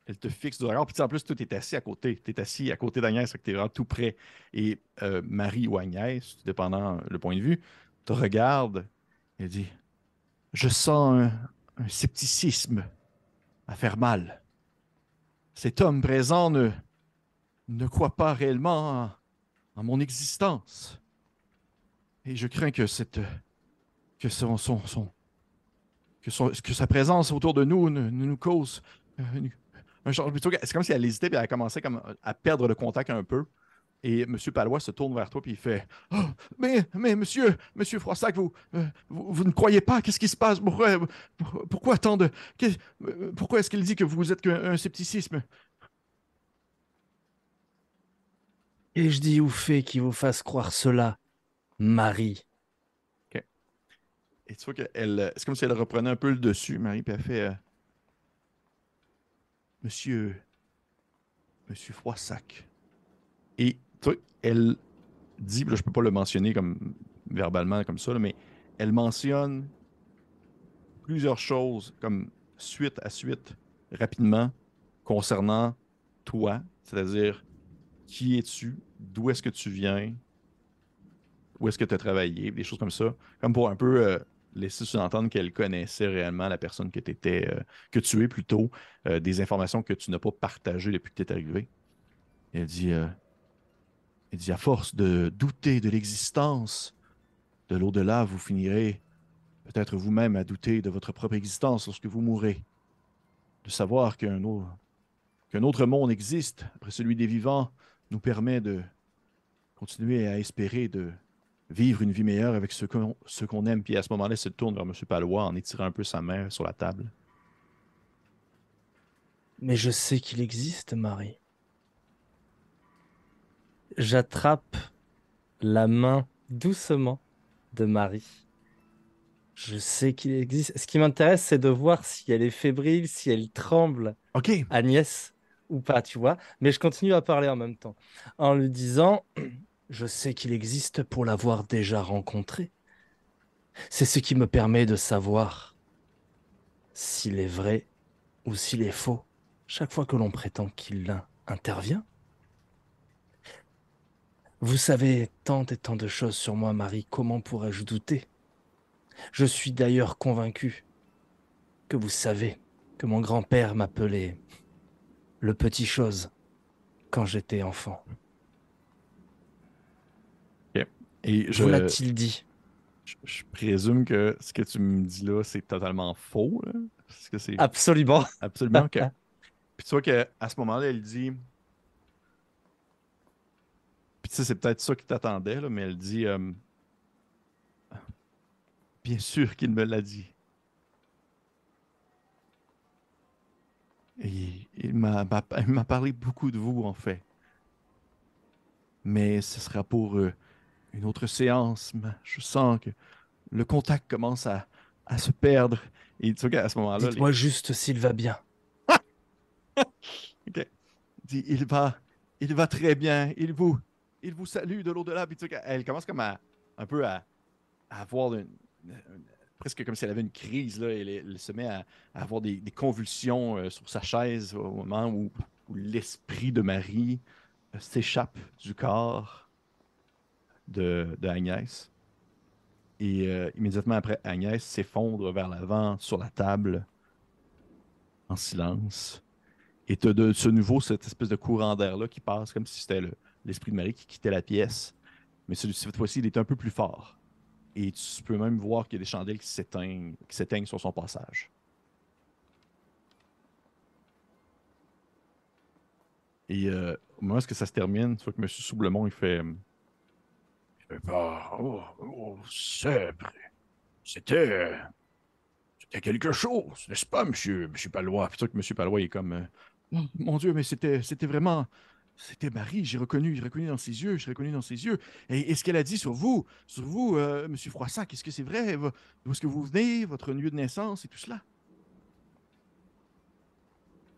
elle te fixe du regard. Puis en plus, tu es assis à côté. Tu es assis à côté d'Agnès, que tu es vraiment tout près. Et euh, Marie ou Agnès, dépendant le point de vue, te regarde et dit Je sens un, scepticisme à faire mal. Cet homme présent ne, ne croit pas réellement en, mon existence. Et je crains que cette que son, son, que, son, que sa présence autour de nous ne, nous cause euh, c'est comme si elle hésitait et elle a commencé comme à perdre le contact un peu. Et M. Palois se tourne vers toi et il fait oh, mais, mais monsieur, monsieur Froissac, vous, euh, vous, ne croyez pas? Qu'est-ce qui se passe? Pourquoi, pourquoi tant de. Euh, pourquoi est-ce qu'il dit que vous êtes qu'un scepticisme Et je dis ou fait qui vous fasse croire cela, Marie Ok. Et tu vois qu'elle. C'est comme si elle reprenait un peu le dessus, Marie, puis elle fait. Euh, Monsieur. Monsieur Froissac. Et elle dit, là, je peux pas le mentionner comme verbalement comme ça, mais elle mentionne plusieurs choses comme suite à suite, rapidement, concernant toi, c'est-à-dire qui es-tu, d'où est-ce que tu viens, où est-ce que tu as travaillé, des choses comme ça, comme pour un peu euh, laisser sous-entendre qu'elle connaissait réellement la personne que euh, que tu es plutôt, euh, des informations que tu n'as pas partagées depuis que tu es arrivé. elle dit, euh, elle dit, à force de douter de l'existence de l'au-delà, vous finirez peut-être vous-même à douter de votre propre existence lorsque vous mourrez. De savoir qu'un autre, qu'un autre monde existe après celui des vivants nous permet de continuer à espérer de vivre une vie meilleure avec ce qu'on aime. Puis à ce moment-là, il se tourne vers M. Palois en étirant un peu sa main sur la table. Mais je sais qu'il existe, Marie. J'attrape la main doucement de Marie. Je sais qu'il existe. Ce qui m'intéresse, c'est de voir si elle est fébrile, si elle tremble, Ok. Agnès, ou pas, tu vois. Mais je continue à parler en même temps, en lui disant je sais qu'il existe pour l'avoir déjà rencontré. C'est ce qui me permet de savoir s'il est vrai ou s'il est faux chaque fois que l'on prétend qu'il intervient. Vous savez tant et tant de choses sur moi, Marie, comment pourrais-je douter? Je suis d'ailleurs convaincu que vous savez que mon grand-père m'appelait le petit chose quand j'étais enfant. Et je, l'a-t-il dit je, présume que ce que tu me dis là, c'est totalement faux. Que c'est... Absolument. Absolument. que... Puis tu vois qu'à ce moment-là, elle dit. Puis tu sais, c'est peut-être ça qui t'attendait, là, mais elle dit euh, Bien sûr qu'il me l'a dit. Et il m'a, parlé beaucoup de vous, en fait. Mais ce sera pour eux une autre séance. Je sens que le contact commence à, se perdre. Et tu sais à ce moment-là. Dites-moi juste s'il va bien. ok. il va, il va très bien. Il vous, il vous salue de l'au-delà. elle commence comme à, un peu à, avoir presque comme si elle avait une crise. Là, elle, se met à, avoir des, convulsions euh, sur sa chaise au moment où, l'esprit de Marie euh, s'échappe du corps de, Agnès. Et euh, immédiatement après, Agnès s'effondre vers l'avant sur la table en silence. Et tu as de ce nouveau cette espèce de courant d'air-là qui passe comme si c'était l'esprit de Marie qui quittait la pièce. Mais cette fois-ci, il est un peu plus fort. Et tu peux même voir qu'il y a des chandelles qui s'éteignent, qui s'éteignent sur son passage. Et euh, au moment où ça se termine, tu vois que M. Soublemont, il fait. Pas. Oh, oh C'était. C'était quelque chose, n'est-ce pas, monsieur, monsieur Palois? Vois que M. Palois est comme. Euh, oh, mon Dieu, mais c'était, c'était vraiment. C'était Marie, j'ai reconnu, j'ai reconnu dans ses yeux, j'ai reconnu dans ses yeux. Et, ce qu'elle a dit sur vous, sur vous, euh, Monsieur Froissac, est-ce que c'est vrai? D'où est-ce que vous venez, votre lieu de naissance et tout cela?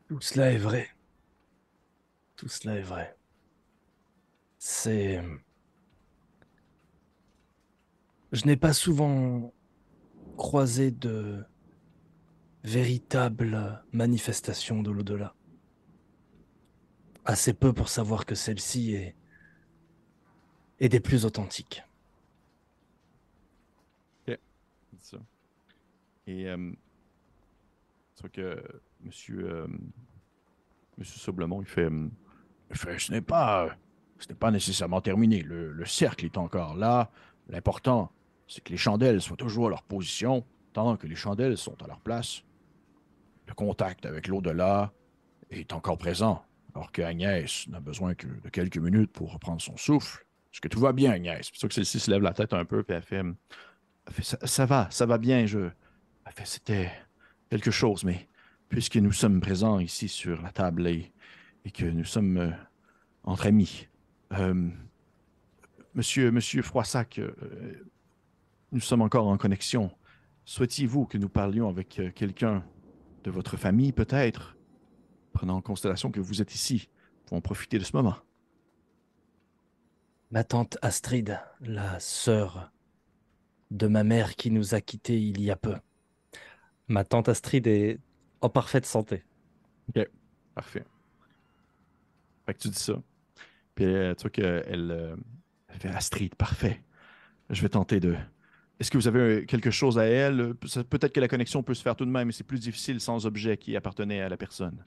Tout cela est vrai. Tout cela est vrai. C'est... Je n'ai pas souvent croisé de véritables manifestations de l'au-delà assez peu pour savoir que celle-ci est, des plus authentiques. Et euh, c'est que Monsieur, euh, il fait, euh, ce n'est pas, ce n'est pas nécessairement terminé. Le cercle est encore là. L'important, c'est que les chandelles soient toujours à leur position, tant que les chandelles sont à leur place. Le contact avec l'au-delà est encore présent alors que Agnès n'a besoin que de quelques minutes pour reprendre son souffle. Est-ce que tout va bien, Agnès? C'est sûr que celle-ci se lève la tête un peu, puis elle fait, ça, va, ça va bien. Je... C'était quelque chose, mais puisque nous sommes présents ici sur la table et, que nous sommes euh, entre amis, euh, monsieur, monsieur Froissac, euh, nous sommes encore en connexion. Souhaitiez-vous que nous parlions avec quelqu'un de votre famille, peut-être? prenant en considération que vous êtes ici pour en profiter de ce moment. Ma tante Astrid, la sœur de ma mère qui nous a quittés il y a peu. Ma tante Astrid est en parfaite santé. Ok, parfait. Fait que tu dis ça. Puis euh, tu vois qu'elle euh, fait Astrid, parfait. Je vais tenter de. Est-ce que vous avez quelque chose à elle? Peut-être que la connexion peut se faire tout de même, mais c'est plus difficile sans objet qui appartenait à la personne.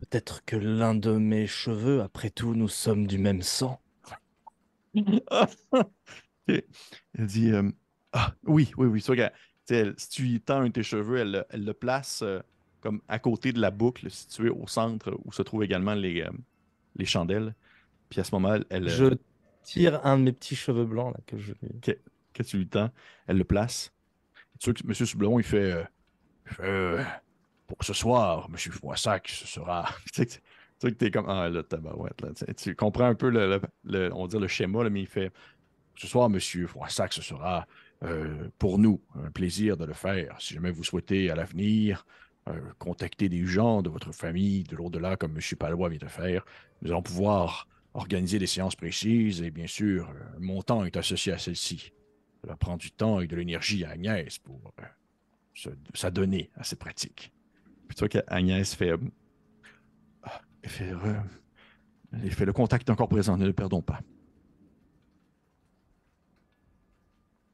Peut-être que l'un de mes cheveux, après tout, nous sommes du même sang. Elle dit euh, Ah, oui, oui, oui. si tu y tends un de tes cheveux, elle, le place euh, comme à côté de la boucle située au centre où se trouvent également les, euh, les chandelles. Puis à ce moment, elle. Je tire un de mes petits cheveux blancs là, que je. Tu lui tends, elle le place. Tu vois que M. Soublon, il fait. Il fait pour ce soir, M. Froissac, ce sera. tu sais que t'es comme. Ah, là, tabarouette, là. Tu comprends un peu le, on le schéma, mais il fait. Ce soir, M. Froissac, ce sera euh, pour nous un plaisir de le faire. Si jamais vous souhaitez à l'avenir euh, contacter des gens de votre famille, de l'au-delà, comme M. Palois vient de faire, nous allons pouvoir organiser des séances précises et bien sûr, un montant est associé à celle-ci. Ça prendre du temps et de l'énergie à Agnès pour euh, s'adonner à ces pratiques. Puis tu vois qu'Agnès fait, ah, fait, fait, le contact encore présent, ne le perdons pas.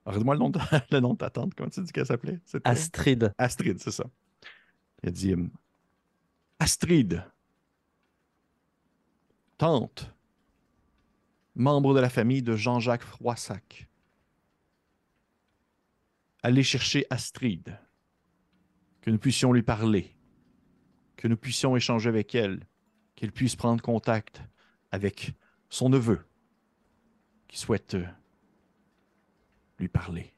Arrête-moi le nom de, le nom de ta tante. Comment tu dis qu'elle s'appelait? Astrid. Astrid, c'est ça. Elle dit Astrid, tante, membre de la famille de Jean-Jacques Froissac. Allez chercher Astrid, que nous puissions lui parler que nous puissions échanger avec elle, qu'elle puisse prendre contact avec son neveu qui souhaite euh, lui parler.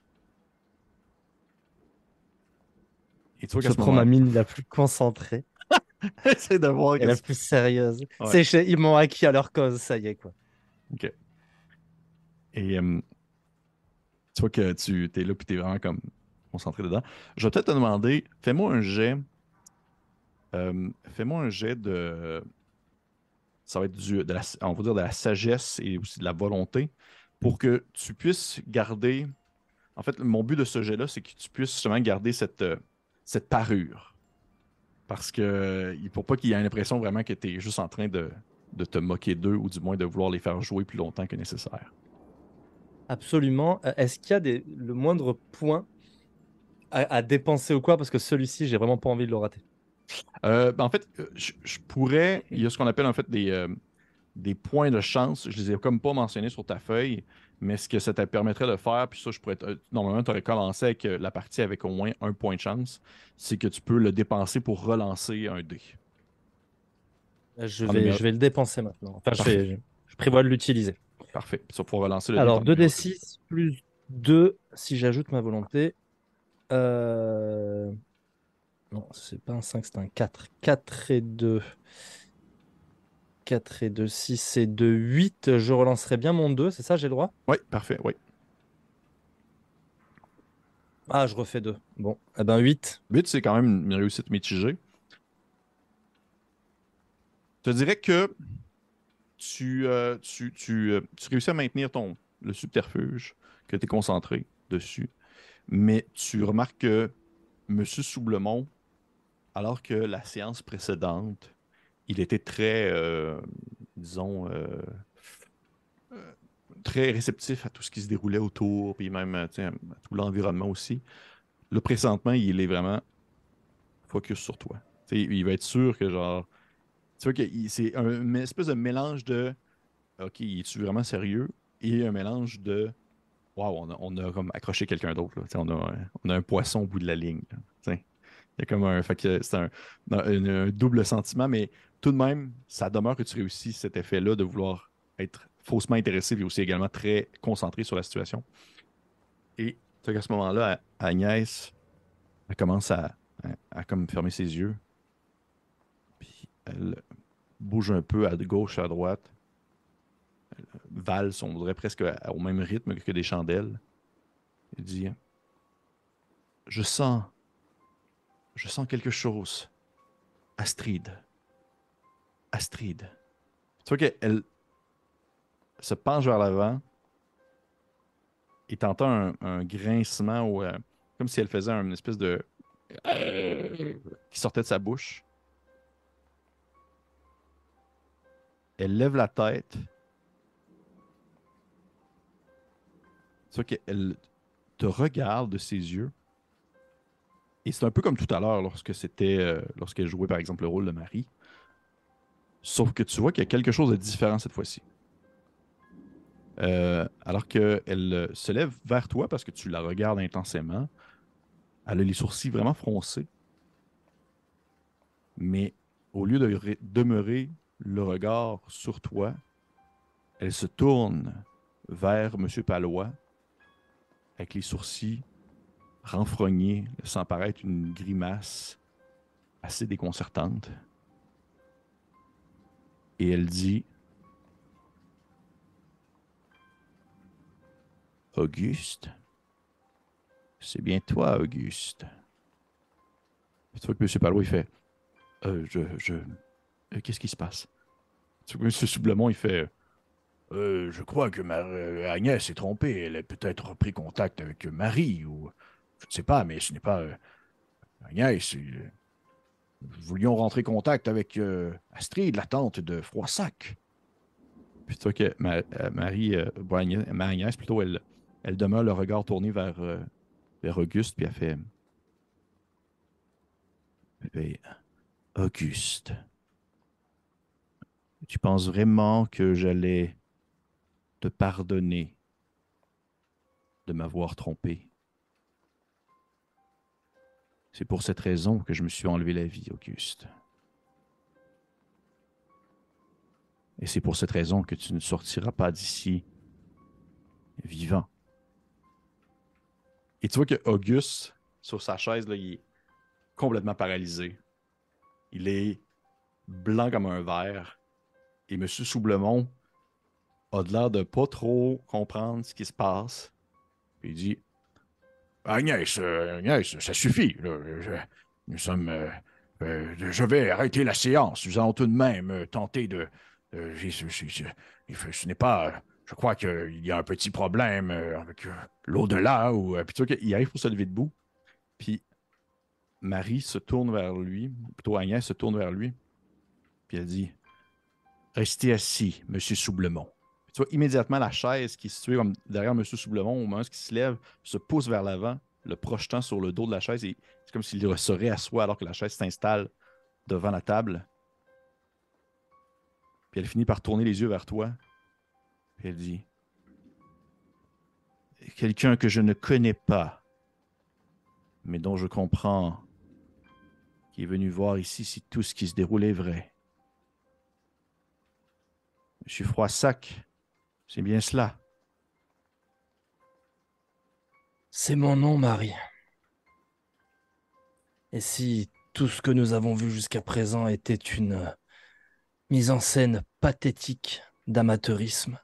Et toi, Je prends ma mine la plus concentrée. C'est. Et la plus sérieuse. Ils m'ont acquis à leur cause, ça y est, quoi. OK. Et euh, tu vois que tu es là, puis tu es vraiment comme concentré dedans. Je vais peut-être te demander, fais-moi un jet euh, fais-moi un jet de. Ça va être du, de la, dire de la sagesse et aussi de la volonté pour que tu puisses garder en fait, mon but de ce jet-là, c'est que tu puisses justement garder cette, euh, cette parure. Parce que faut pas qu'il y ait l'impression vraiment que tu es juste en train de, de te moquer d'eux ou du moins de vouloir les faire jouer plus longtemps que nécessaire. Absolument. Euh, Est-ce qu'il y a des, le moindre point à, à dépenser ou quoi? Parce que celui-ci, j'ai vraiment pas envie de le rater. Euh, ben, en fait, euh, je, je pourrais. Il y a ce qu'on appelle en fait des, euh, des points de chance. Je les ai comme pas mentionnés sur ta feuille, mais ce que ça te permettrait de faire, puis ça, je pourrais. te- Normalement, tu aurais commencé avec la partie avec au moins un point de chance. C'est que tu peux le dépenser pour relancer un dé. Je vais, numéro- je vais le dépenser maintenant. Enfin, vais- je prévois de l'utiliser. Parfait. Ça, pour relancer le Alors, dé. ton numéro 2d6 plus 2 si j'ajoute ma volonté. Euh... Non, c'est pas un 5, c'est un 4. 4 et 2. 4 et 2, 6 et 2, 8. Je relancerai bien mon 2, c'est ça, j'ai le droit? Oui, parfait, oui. Ah, je refais 2. Bon, eh ben 8. 8, c'est quand même une réussite mitigée. Je te dirais que tu, euh, tu, tu, euh, tu réussis à maintenir ton, le subterfuge, que tu es concentré dessus, mais tu remarques que M. Soublemont, alors que la séance précédente, il était très, euh, disons, très réceptif à tout ce qui se déroulait autour, puis même tu à tout l'environnement aussi. Là, présentement, il est vraiment focus sur toi. Tu il va être sûr que, genre, tu vois que c'est un, une espèce de mélange de OK, es-tu vraiment sérieux? Et un mélange de Waouh, on a, on a comme accroché quelqu'un d'autre. On a, on a un poisson au bout de la ligne. Il y a comme un. Fait que c'est un, double sentiment, mais tout de même, ça demeure que tu réussis cet effet-là de vouloir être faussement intéressé et aussi également très concentré sur la situation. Et qu'à ce moment-là, Agnès, elle commence à, à- à comme fermer ses yeux. Elle bouge un peu à gauche, à droite. Elle valse, on dirait presque au même rythme que des chandelles. Elle dit Je sens. Je sens quelque chose. Astrid. Astrid. Tu vois qu'elle se penche vers l'avant et t'entends un, un grincement ou euh, comme si elle faisait une espèce de qui sortait de sa bouche. Elle lève la tête. Tu qu'elle te regarde de ses yeux. Et c'est un peu comme tout à l'heure lorsque c'était euh, lorsqu'elle jouait par exemple le rôle de Marie. Sauf que tu vois qu'il y a quelque chose de différent cette fois-ci. Euh, alors qu'elle euh, se lève vers toi parce que tu la regardes intensément. Elle a les sourcils vraiment froncés. Mais au lieu de re- demeurer le regard sur toi, elle se tourne vers M. Palois avec les sourcils renfrognés, sans paraître une grimace assez déconcertante. Et elle dit Auguste C'est bien toi, Auguste. Tu vois que M. Palois, fait Euh, Je. je... euh, Qu'est-ce qui se passe? Tu vois que M. Soublemont, il fait Euh, je crois que ma- euh, Agnès s'est trompée. Elle a peut-être repris contact avec Marie ou je ne sais pas, mais ce n'est pas euh, Agnès. euh, nous voulions rentrer contact avec euh, Astrid, la tante de Froissac. Puis tu vois que Ma- euh, Marie, euh, bon, Agnès, ma Agnès, plutôt, elle, elle demeure le regard tourné vers, euh, vers Auguste, puis elle fait Elle fait, Auguste, tu penses vraiment que j'allais te pardonner de m'avoir trompé? C'est pour cette raison que je me suis enlevé la vie, Auguste. Et c'est pour cette raison que tu ne sortiras pas d'ici vivant. Et tu vois que Auguste, sur sa chaise, là, il est complètement paralysé. Il est blanc comme un verre. Et M. Soublemont a de l'air de pas trop comprendre ce qui se passe. Puis il dit Agnès, euh, Agnès, ça suffit. Je- nous sommes. euh, euh, je vais arrêter la séance. Nous allons tout de même euh, tenter de. faut- ce n'est pas. je crois qu'il y a un petit problème avec l'au-delà. Ou, puis tu il arrive pour se lever debout. Puis Marie se tourne vers lui, plutôt Agnès se tourne vers lui. Puis elle dit Restez assis, monsieur Soublemont. tu vois immédiatement la chaise qui est située derrière monsieur Soublemont, au moment où il se lève, se pousse vers l'avant, le projetant sur le dos de la chaise. C'est comme s'il serait à soi alors que la chaise s'installe devant la table. Puis elle finit par tourner les yeux vers toi. Puis elle dit Quelqu'un que je ne connais pas, mais dont je comprends qui est venu voir ici si tout ce qui se déroule est vrai. Monsieur Froissac, c'est bien cela. C'est mon nom, Marie. Et si tout ce que nous avons vu jusqu'à présent était une mise en scène pathétique d'amateurisme,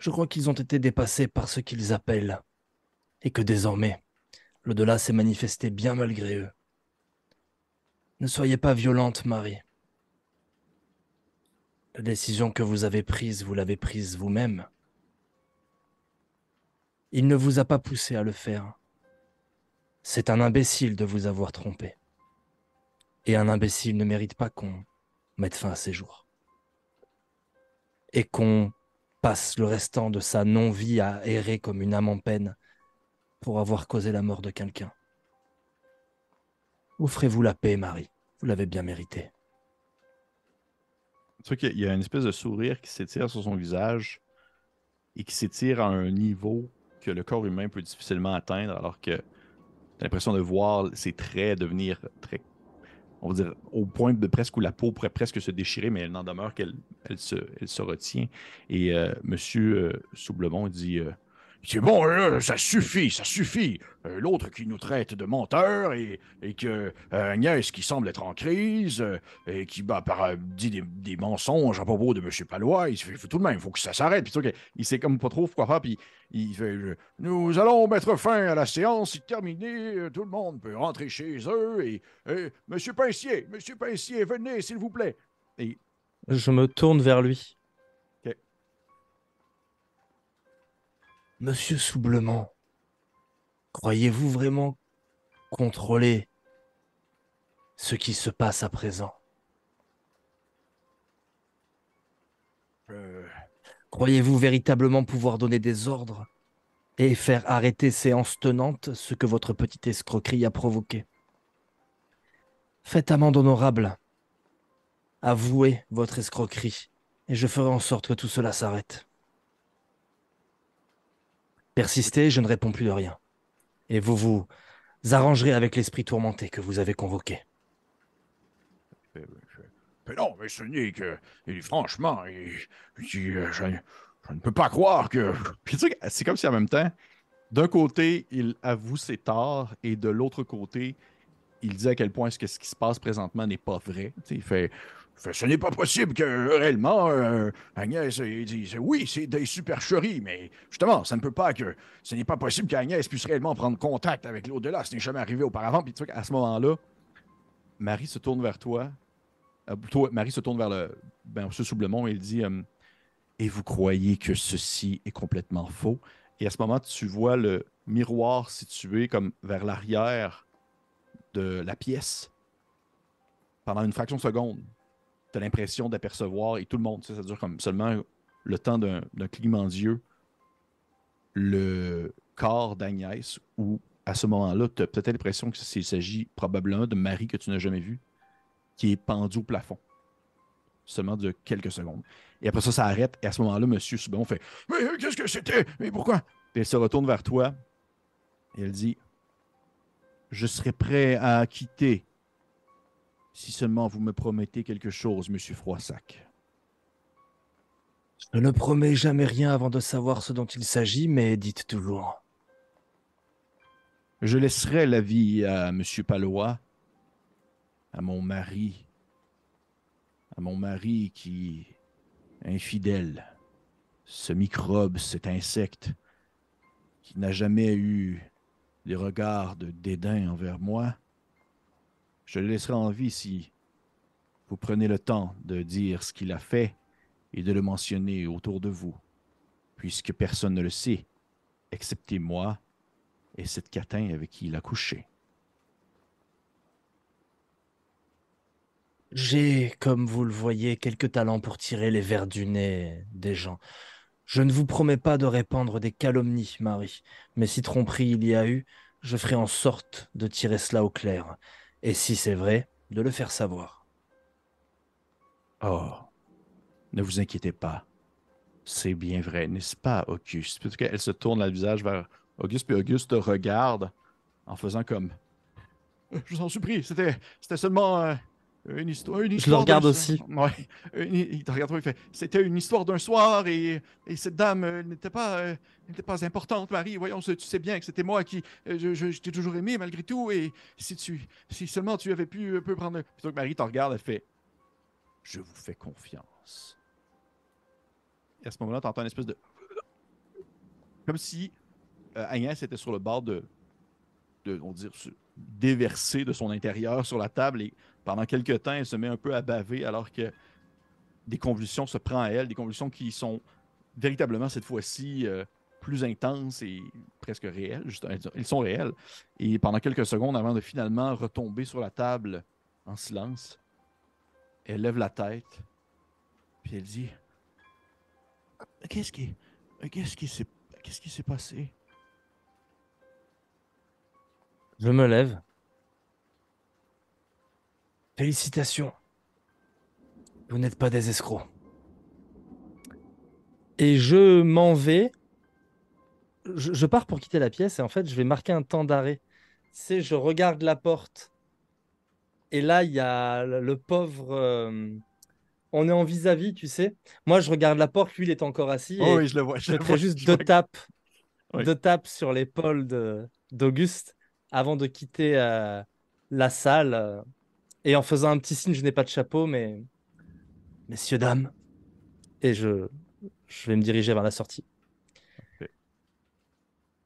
je crois qu'ils ont été dépassés par ce qu'ils appellent, et que désormais, le-delà s'est manifesté bien malgré eux. Ne soyez pas violente, Marie. La décision que vous avez prise, vous l'avez prise vous-même. Il ne vous a pas poussé à le faire. C'est un imbécile de vous avoir trompé. Et un imbécile ne mérite pas qu'on mette fin à ses jours. Et qu'on passe le restant de sa non-vie à errer comme une âme en peine pour avoir causé la mort de quelqu'un. Offrez-vous la paix, Marie. Vous l'avez bien mérité. Tu vois qu'il y a une espèce de sourire qui s'étire sur son visage et qui s'étire à un niveau que le corps humain peut difficilement atteindre, alors que tu as l'impression de voir ses traits devenir très on va dire, au point de presque où la peau pourrait presque se déchirer, mais elle n'en demeure qu'elle elle se, elle se retient. Et euh, Monsieur euh, Soublemont dit euh, c'est bon, ça suffit, ça suffit. Euh, l'autre qui nous traite de menteurs et, et que euh, Agnès qui semble être en crise euh, et qui bah, par, dit des, mensonges à propos de M. Palois, il fait, tout de même, il faut que ça s'arrête. Puis il sait comme pas trop quoi faire, puis il fait Nous allons mettre fin à la séance, c'est terminé, tout le monde peut rentrer chez eux et, Monsieur Pincier, Monsieur Pincier, venez s'il vous plaît. Et je me tourne vers lui. Monsieur Soublement, croyez-vous vraiment contrôler ce qui se passe à présent? Euh. Croyez-vous véritablement pouvoir donner des ordres et faire arrêter séance tenante ce que votre petite escroquerie a provoqué? Faites amende honorable. Avouez votre escroquerie et je ferai en sorte que tout cela s'arrête. Persistez, je ne réponds plus de rien. Et vous vous arrangerez avec l'esprit tourmenté que vous avez convoqué. Mais non, mais ce n'est que. franchement, je, ne peux pas croire que. c'est comme si en même temps, d'un côté, il avoue ses torts et de l'autre côté, il dit à quel point ce, que ce qui se passe présentement n'est pas vrai. il fait ce n'est pas possible que réellement euh, Agnès dise oui, c'est des supercheries, mais justement, ça ne peut pas que ce n'est pas possible qu'Agnès puisse réellement prendre contact avec l'au-delà. Ce n'est jamais arrivé auparavant. Puis tu vois, à ce moment-là, Marie se tourne vers toi. Euh, plutôt, Marie se tourne vers le ben, ce soublemont et il dit euh, Et vous croyez que ceci est complètement faux Et à ce moment, tu vois le miroir situé comme vers l'arrière de la pièce pendant une fraction de seconde tu as l'impression d'apercevoir, et tout le monde, ça, dure comme seulement le temps d'un clignement d'yeux, le corps d'Agnès, où à ce moment-là, tu as peut-être l'impression qu'il s'agit probablement de Marie que tu n'as jamais vue, qui est pendue au plafond. Seulement de quelques secondes. Et après ça, ça arrête, et à ce moment-là, M. Subon fait Mais euh, qu'est-ce que c'était? Mais pourquoi Et elle se retourne vers toi, et elle dit Je serai prêt à quitter si seulement vous me promettez quelque chose, monsieur Froissac. Je ne promets jamais rien avant de savoir ce dont il s'agit, mais dites toujours. Je laisserai la vie à monsieur Palois, à mon mari, à mon mari qui infidèle, ce microbe, cet insecte, qui n'a jamais eu des regards de dédain envers moi. Je le laisserai en vie si vous prenez le temps de dire ce qu'il a fait et de le mentionner autour de vous. puisque personne ne le sait, excepté moi et cette catin avec qui il a couché. J'ai, comme vous le voyez, quelques talents pour tirer les vers du nez des gens. Je ne vous promets pas de répandre des calomnies, Marie, mais si tromperie il y a eu, je ferai en sorte de tirer cela au clair. Et si c'est vrai, de le faire savoir. Oh, ne vous inquiétez pas. C'est bien vrai, n'est-ce pas, Auguste? Elle se tourne le visage vers Auguste, puis Auguste te regarde en faisant comme. Je vous en supplie, c'était, c'était seulement euh, une histoire. Une je le regarde aussi. Ouais. Il te regarde, il fait C'était une histoire d'un soir et, et cette dame euh, n'était pas, euh, n'était pas importante, Marie. Voyons, tu sais bien que c'était moi qui. je, je, t'ai toujours aimé malgré tout. Et si, tu, si seulement tu avais pu, peu prendre. Plutôt que Marie te regarde, elle fait Je vous fais confiance. Et à ce moment-là, tu entends une espèce de. Comme si euh, Agnès était sur le bord de, de on dire, déverser de son intérieur sur la table et pendant quelques temps, elle se met un peu à baver alors que des convulsions se prennent à elle, des convulsions qui sont véritablement cette fois-ci euh, plus intenses et presque réelles. elles sont réelles. Et pendant quelques secondes, avant de finalement retomber sur la table en silence, elle lève la tête, puis elle dit Qu'est-ce qui, qu'est-ce qui s'est, qu'est-ce qui s'est passé Je me lève. Félicitations. Vous n'êtes pas des escrocs. Et je m'en vais. Je, pars pour quitter la pièce et en fait, je vais marquer un temps d'arrêt. C'est, je regarde la porte. Et là, il y a le pauvre. Euh, on est en vis-à-vis, tu sais. Moi, je regarde la porte, lui, il est encore assis. Oh oui, je le vois. Je, fais juste deux tapes, deux tapes sur l'épaule d'Auguste avant de quitter euh, la salle. Euh, et en faisant un petit signe, je n'ai pas de chapeau, mais messieurs, dames. Et je, je vais me diriger vers la sortie.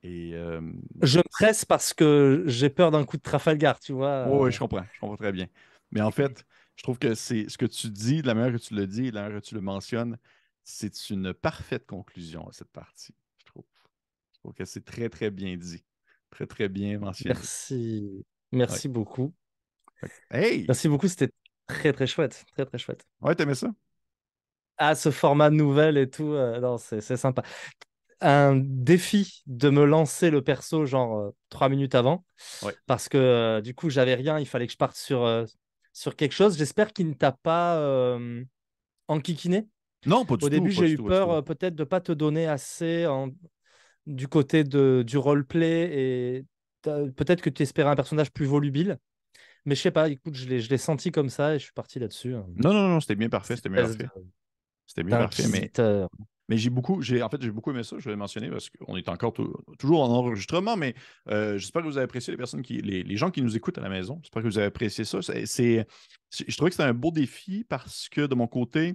Et euh, Je presse parce que j'ai peur d'un coup de Trafalgar, tu vois. oui, je comprends. Je comprends très bien. Mais en fait, je trouve que c'est ce que tu dis, de la manière que tu le dis, de la manière que tu le mentionnes, c'est une parfaite conclusion à cette partie. Je trouve, je trouve que c'est très, très bien dit. Très, très bien mentionné. Merci. Merci beaucoup. Hey! Merci beaucoup, c'était très, très chouette. Très, très chouette. Ouais, t'aimais ça? Ah, ce format nouvelle et tout, euh, non, c'est sympa. Un défi de me lancer le perso, genre euh, trois minutes avant. Parce que euh, du coup, j'avais rien, il fallait que je parte sur, sur quelque chose. J'espère qu'il ne t'a pas euh, enquiquiné. Non, pas du Au début, j'ai eu peur peut-être de ne pas te donner assez en... du côté de... du roleplay et peut-être que tu espérais un personnage plus volubile. Mais je sais pas, écoute, je l'ai senti comme ça et je suis parti là-dessus. Hein. Non, non, non, c'était bien parfait, c'était bien parfait. C'était bien parfait, mais mais j'ai beaucoup, j'ai, en fait, j'ai beaucoup aimé ça, je vais le mentionner parce qu'on est encore toujours en enregistrement, mais euh, j'espère que vous avez apprécié les personnes qui, les, gens qui nous écoutent à la maison. J'espère que vous avez apprécié ça. C'est, je trouvais que c'était un beau défi parce que de mon côté,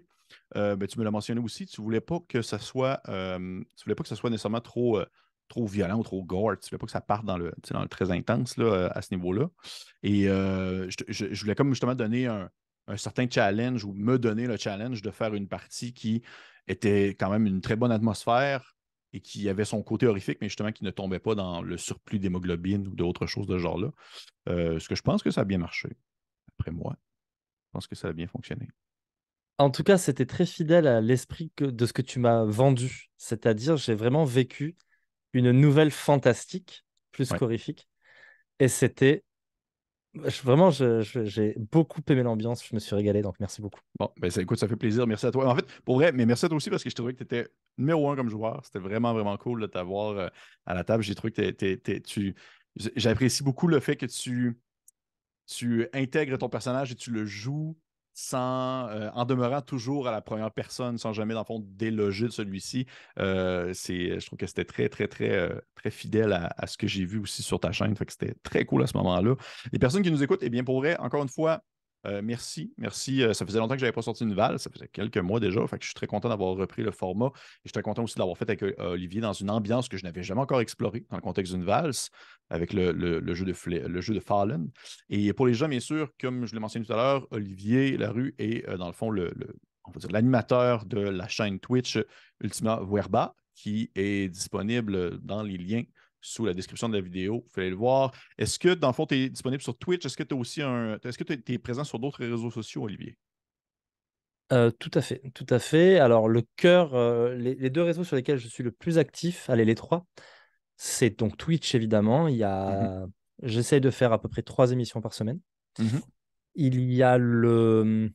euh, ben, tu me l'as mentionné aussi, tu voulais pas que ça soit, euh, tu voulais pas que ça soit nécessairement trop, trop violent ou trop gore. Tu voulais pas que ça parte dans le, dans le très intense là, à ce niveau-là. Et je, voulais comme justement donner un, un certain challenge ou me donner le challenge de faire une partie qui était quand même une très bonne atmosphère et qui avait son côté horrifique, mais justement qui ne tombait pas dans le surplus d'hémoglobine ou d'autres choses de ce genre-là. Euh, ce que je pense que ça a bien marché, après moi. Je pense que ça a bien fonctionné. En tout cas, c'était très fidèle à l'esprit de ce que tu m'as vendu. C'est-à-dire, j'ai vraiment vécu une nouvelle fantastique, plus qu'horrifique. Et c'était Vraiment, j'ai beaucoup aimé l'ambiance. Je me suis régalé, donc merci beaucoup. Bon, ben ça, écoute, ça fait plaisir. Merci à toi. En fait, pour vrai, mais merci à toi aussi parce que je trouvais que tu étais numéro un comme joueur. C'était vraiment, vraiment cool de t'avoir euh, à la table. J'ai trouvé que tu. J'apprécie beaucoup le fait que tu, tu intègres ton personnage et tu le joues sans, euh, en demeurant toujours à la première personne, sans jamais, dans le fond, déloger de celui-ci. Euh, je trouve que c'était très, très, très, euh, très fidèle à, ce que j'ai vu aussi sur ta chaîne. C'était très cool à ce moment-là. Les personnes qui nous écoutent, eh bien, pourraient, encore une fois, euh, merci, merci. Euh, ça faisait longtemps que je n'avais pas sorti une valse, ça faisait quelques mois déjà. Je suis très content d'avoir repris le format. Et je suis très content aussi de l'avoir fait avec euh, Olivier dans une ambiance que je n'avais jamais encore explorée dans le contexte d'une valse, avec le, jeu de le jeu de Fallen. Et pour les gens, bien sûr, comme je l'ai mentionné tout à l'heure, Olivier Larue est dans le fond le, l'animateur de la chaîne Twitch Ultima Verba, qui est disponible dans les liens sous la description de la vidéo. Vous pouvez le voir. Est-ce que, dans le fond, tu es disponible sur Twitch? Est-ce que tu aussi un. Est-ce que tu es présent sur d'autres réseaux sociaux, Olivier? Euh, tout à fait, tout à fait. Alors, le cœur, euh, les, deux réseaux sur lesquels je suis le plus actif, allez, les trois, c'est donc Twitch, évidemment. Il y a, mmh j'essaye de faire à peu près trois émissions par semaine. Mmh il y a le,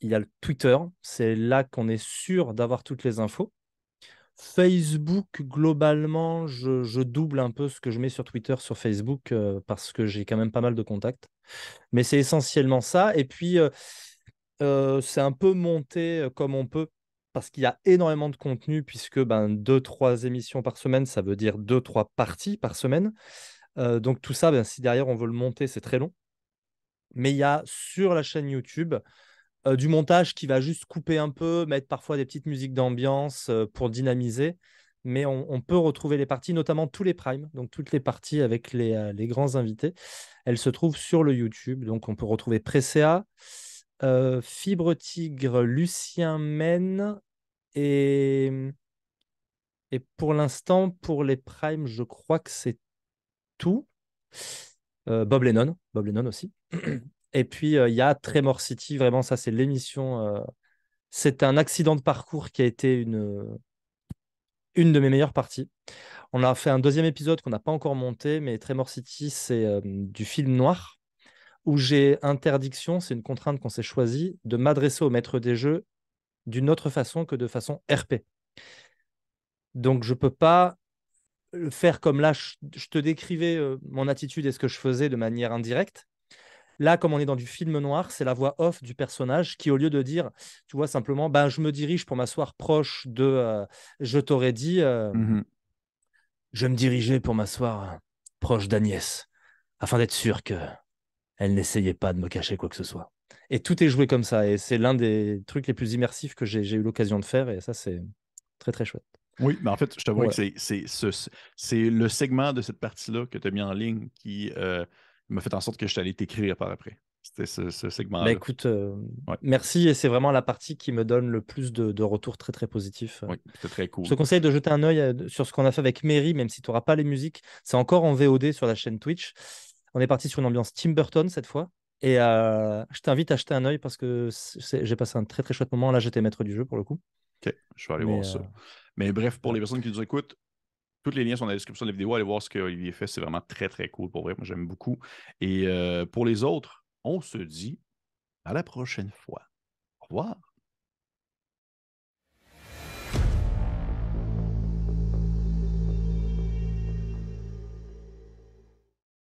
il y a le Twitter, c'est là qu'on est sûr d'avoir toutes les infos. Facebook, globalement, je, double un peu ce que je mets sur Twitter, sur Facebook, euh, parce que j'ai quand même pas mal de contacts. Mais c'est essentiellement ça. Et puis, euh, c'est un peu monté comme on peut parce qu'il y a énormément de contenu, puisque ben, deux, trois émissions par semaine, ça veut dire deux, trois parties par semaine. Euh, donc tout ça, ben, si derrière on veut le monter, c'est très long. Mais il y a sur la chaîne YouTube euh, du montage qui va juste couper un peu, mettre parfois des petites musiques d'ambiance pour dynamiser. Mais on, peut retrouver les parties, notamment tous les primes, donc toutes les parties avec les, les grands invités. Elles se trouvent sur le YouTube. Donc on peut retrouver Presea, euh, Fibre Tigre, Lucien Men et, et pour l'instant, pour les primes, je crois que c'est tout. Euh, Bob Lennon, Bob Lennon aussi. Et puis euh, il y a Tremor City, vraiment ça c'est l'émission. c'est un accident de parcours qui a été une, une de mes meilleures parties. On a fait un deuxième épisode qu'on n'a pas encore monté, mais Tremor City c'est du film noir où j'ai interdiction, c'est une contrainte qu'on s'est choisie, de m'adresser au maître des jeux d'une autre façon que de façon RP. Donc je ne peux pas faire comme là, je, te décrivais euh, mon attitude et ce que je faisais de manière indirecte. Là, comme on est dans du film noir, c'est la voix off du personnage qui, au lieu de dire, tu vois, simplement, ben, je me dirige pour m'asseoir proche de, euh, je t'aurais dit, euh, mmh je me dirigeais pour m'asseoir proche d'Agnès, afin d'être sûr que elle n'essayait pas de me cacher quoi que ce soit. Et tout est joué comme ça. Et c'est l'un des trucs les plus immersifs que j'ai eu l'occasion de faire. Et ça, c'est très, très chouette. Oui, mais en fait, je te vois que c'est le segment de cette partie-là que tu as mis en ligne qui euh, m'a fait en sorte que je t'allais t'écrire par après. C'était ce, segment-là. Bah écoute, euh, merci. Et c'est vraiment la partie qui me donne le plus de, de retours très, très positifs. Oui, c'était très cool. Je te conseille de jeter un œil euh, sur ce qu'on a fait avec Mary, même si tu n'auras pas les musiques. C'est encore en VOD sur la chaîne Twitch. On est parti sur une ambiance Tim Burton cette fois. Et euh, je t'invite à jeter un œil parce que j'ai passé un très très chouette moment. Là, j'étais maître du jeu pour le coup. Ok, je vais aller voir ça. Euh, Mais bref, pour les personnes qui nous écoutent, toutes les liens sont dans la description de la vidéo. Allez voir ce qu'Olivier fait. C'est vraiment très très cool pour vrai. Moi, j'aime beaucoup. Et euh, pour les autres, on se dit à la prochaine fois. Au revoir.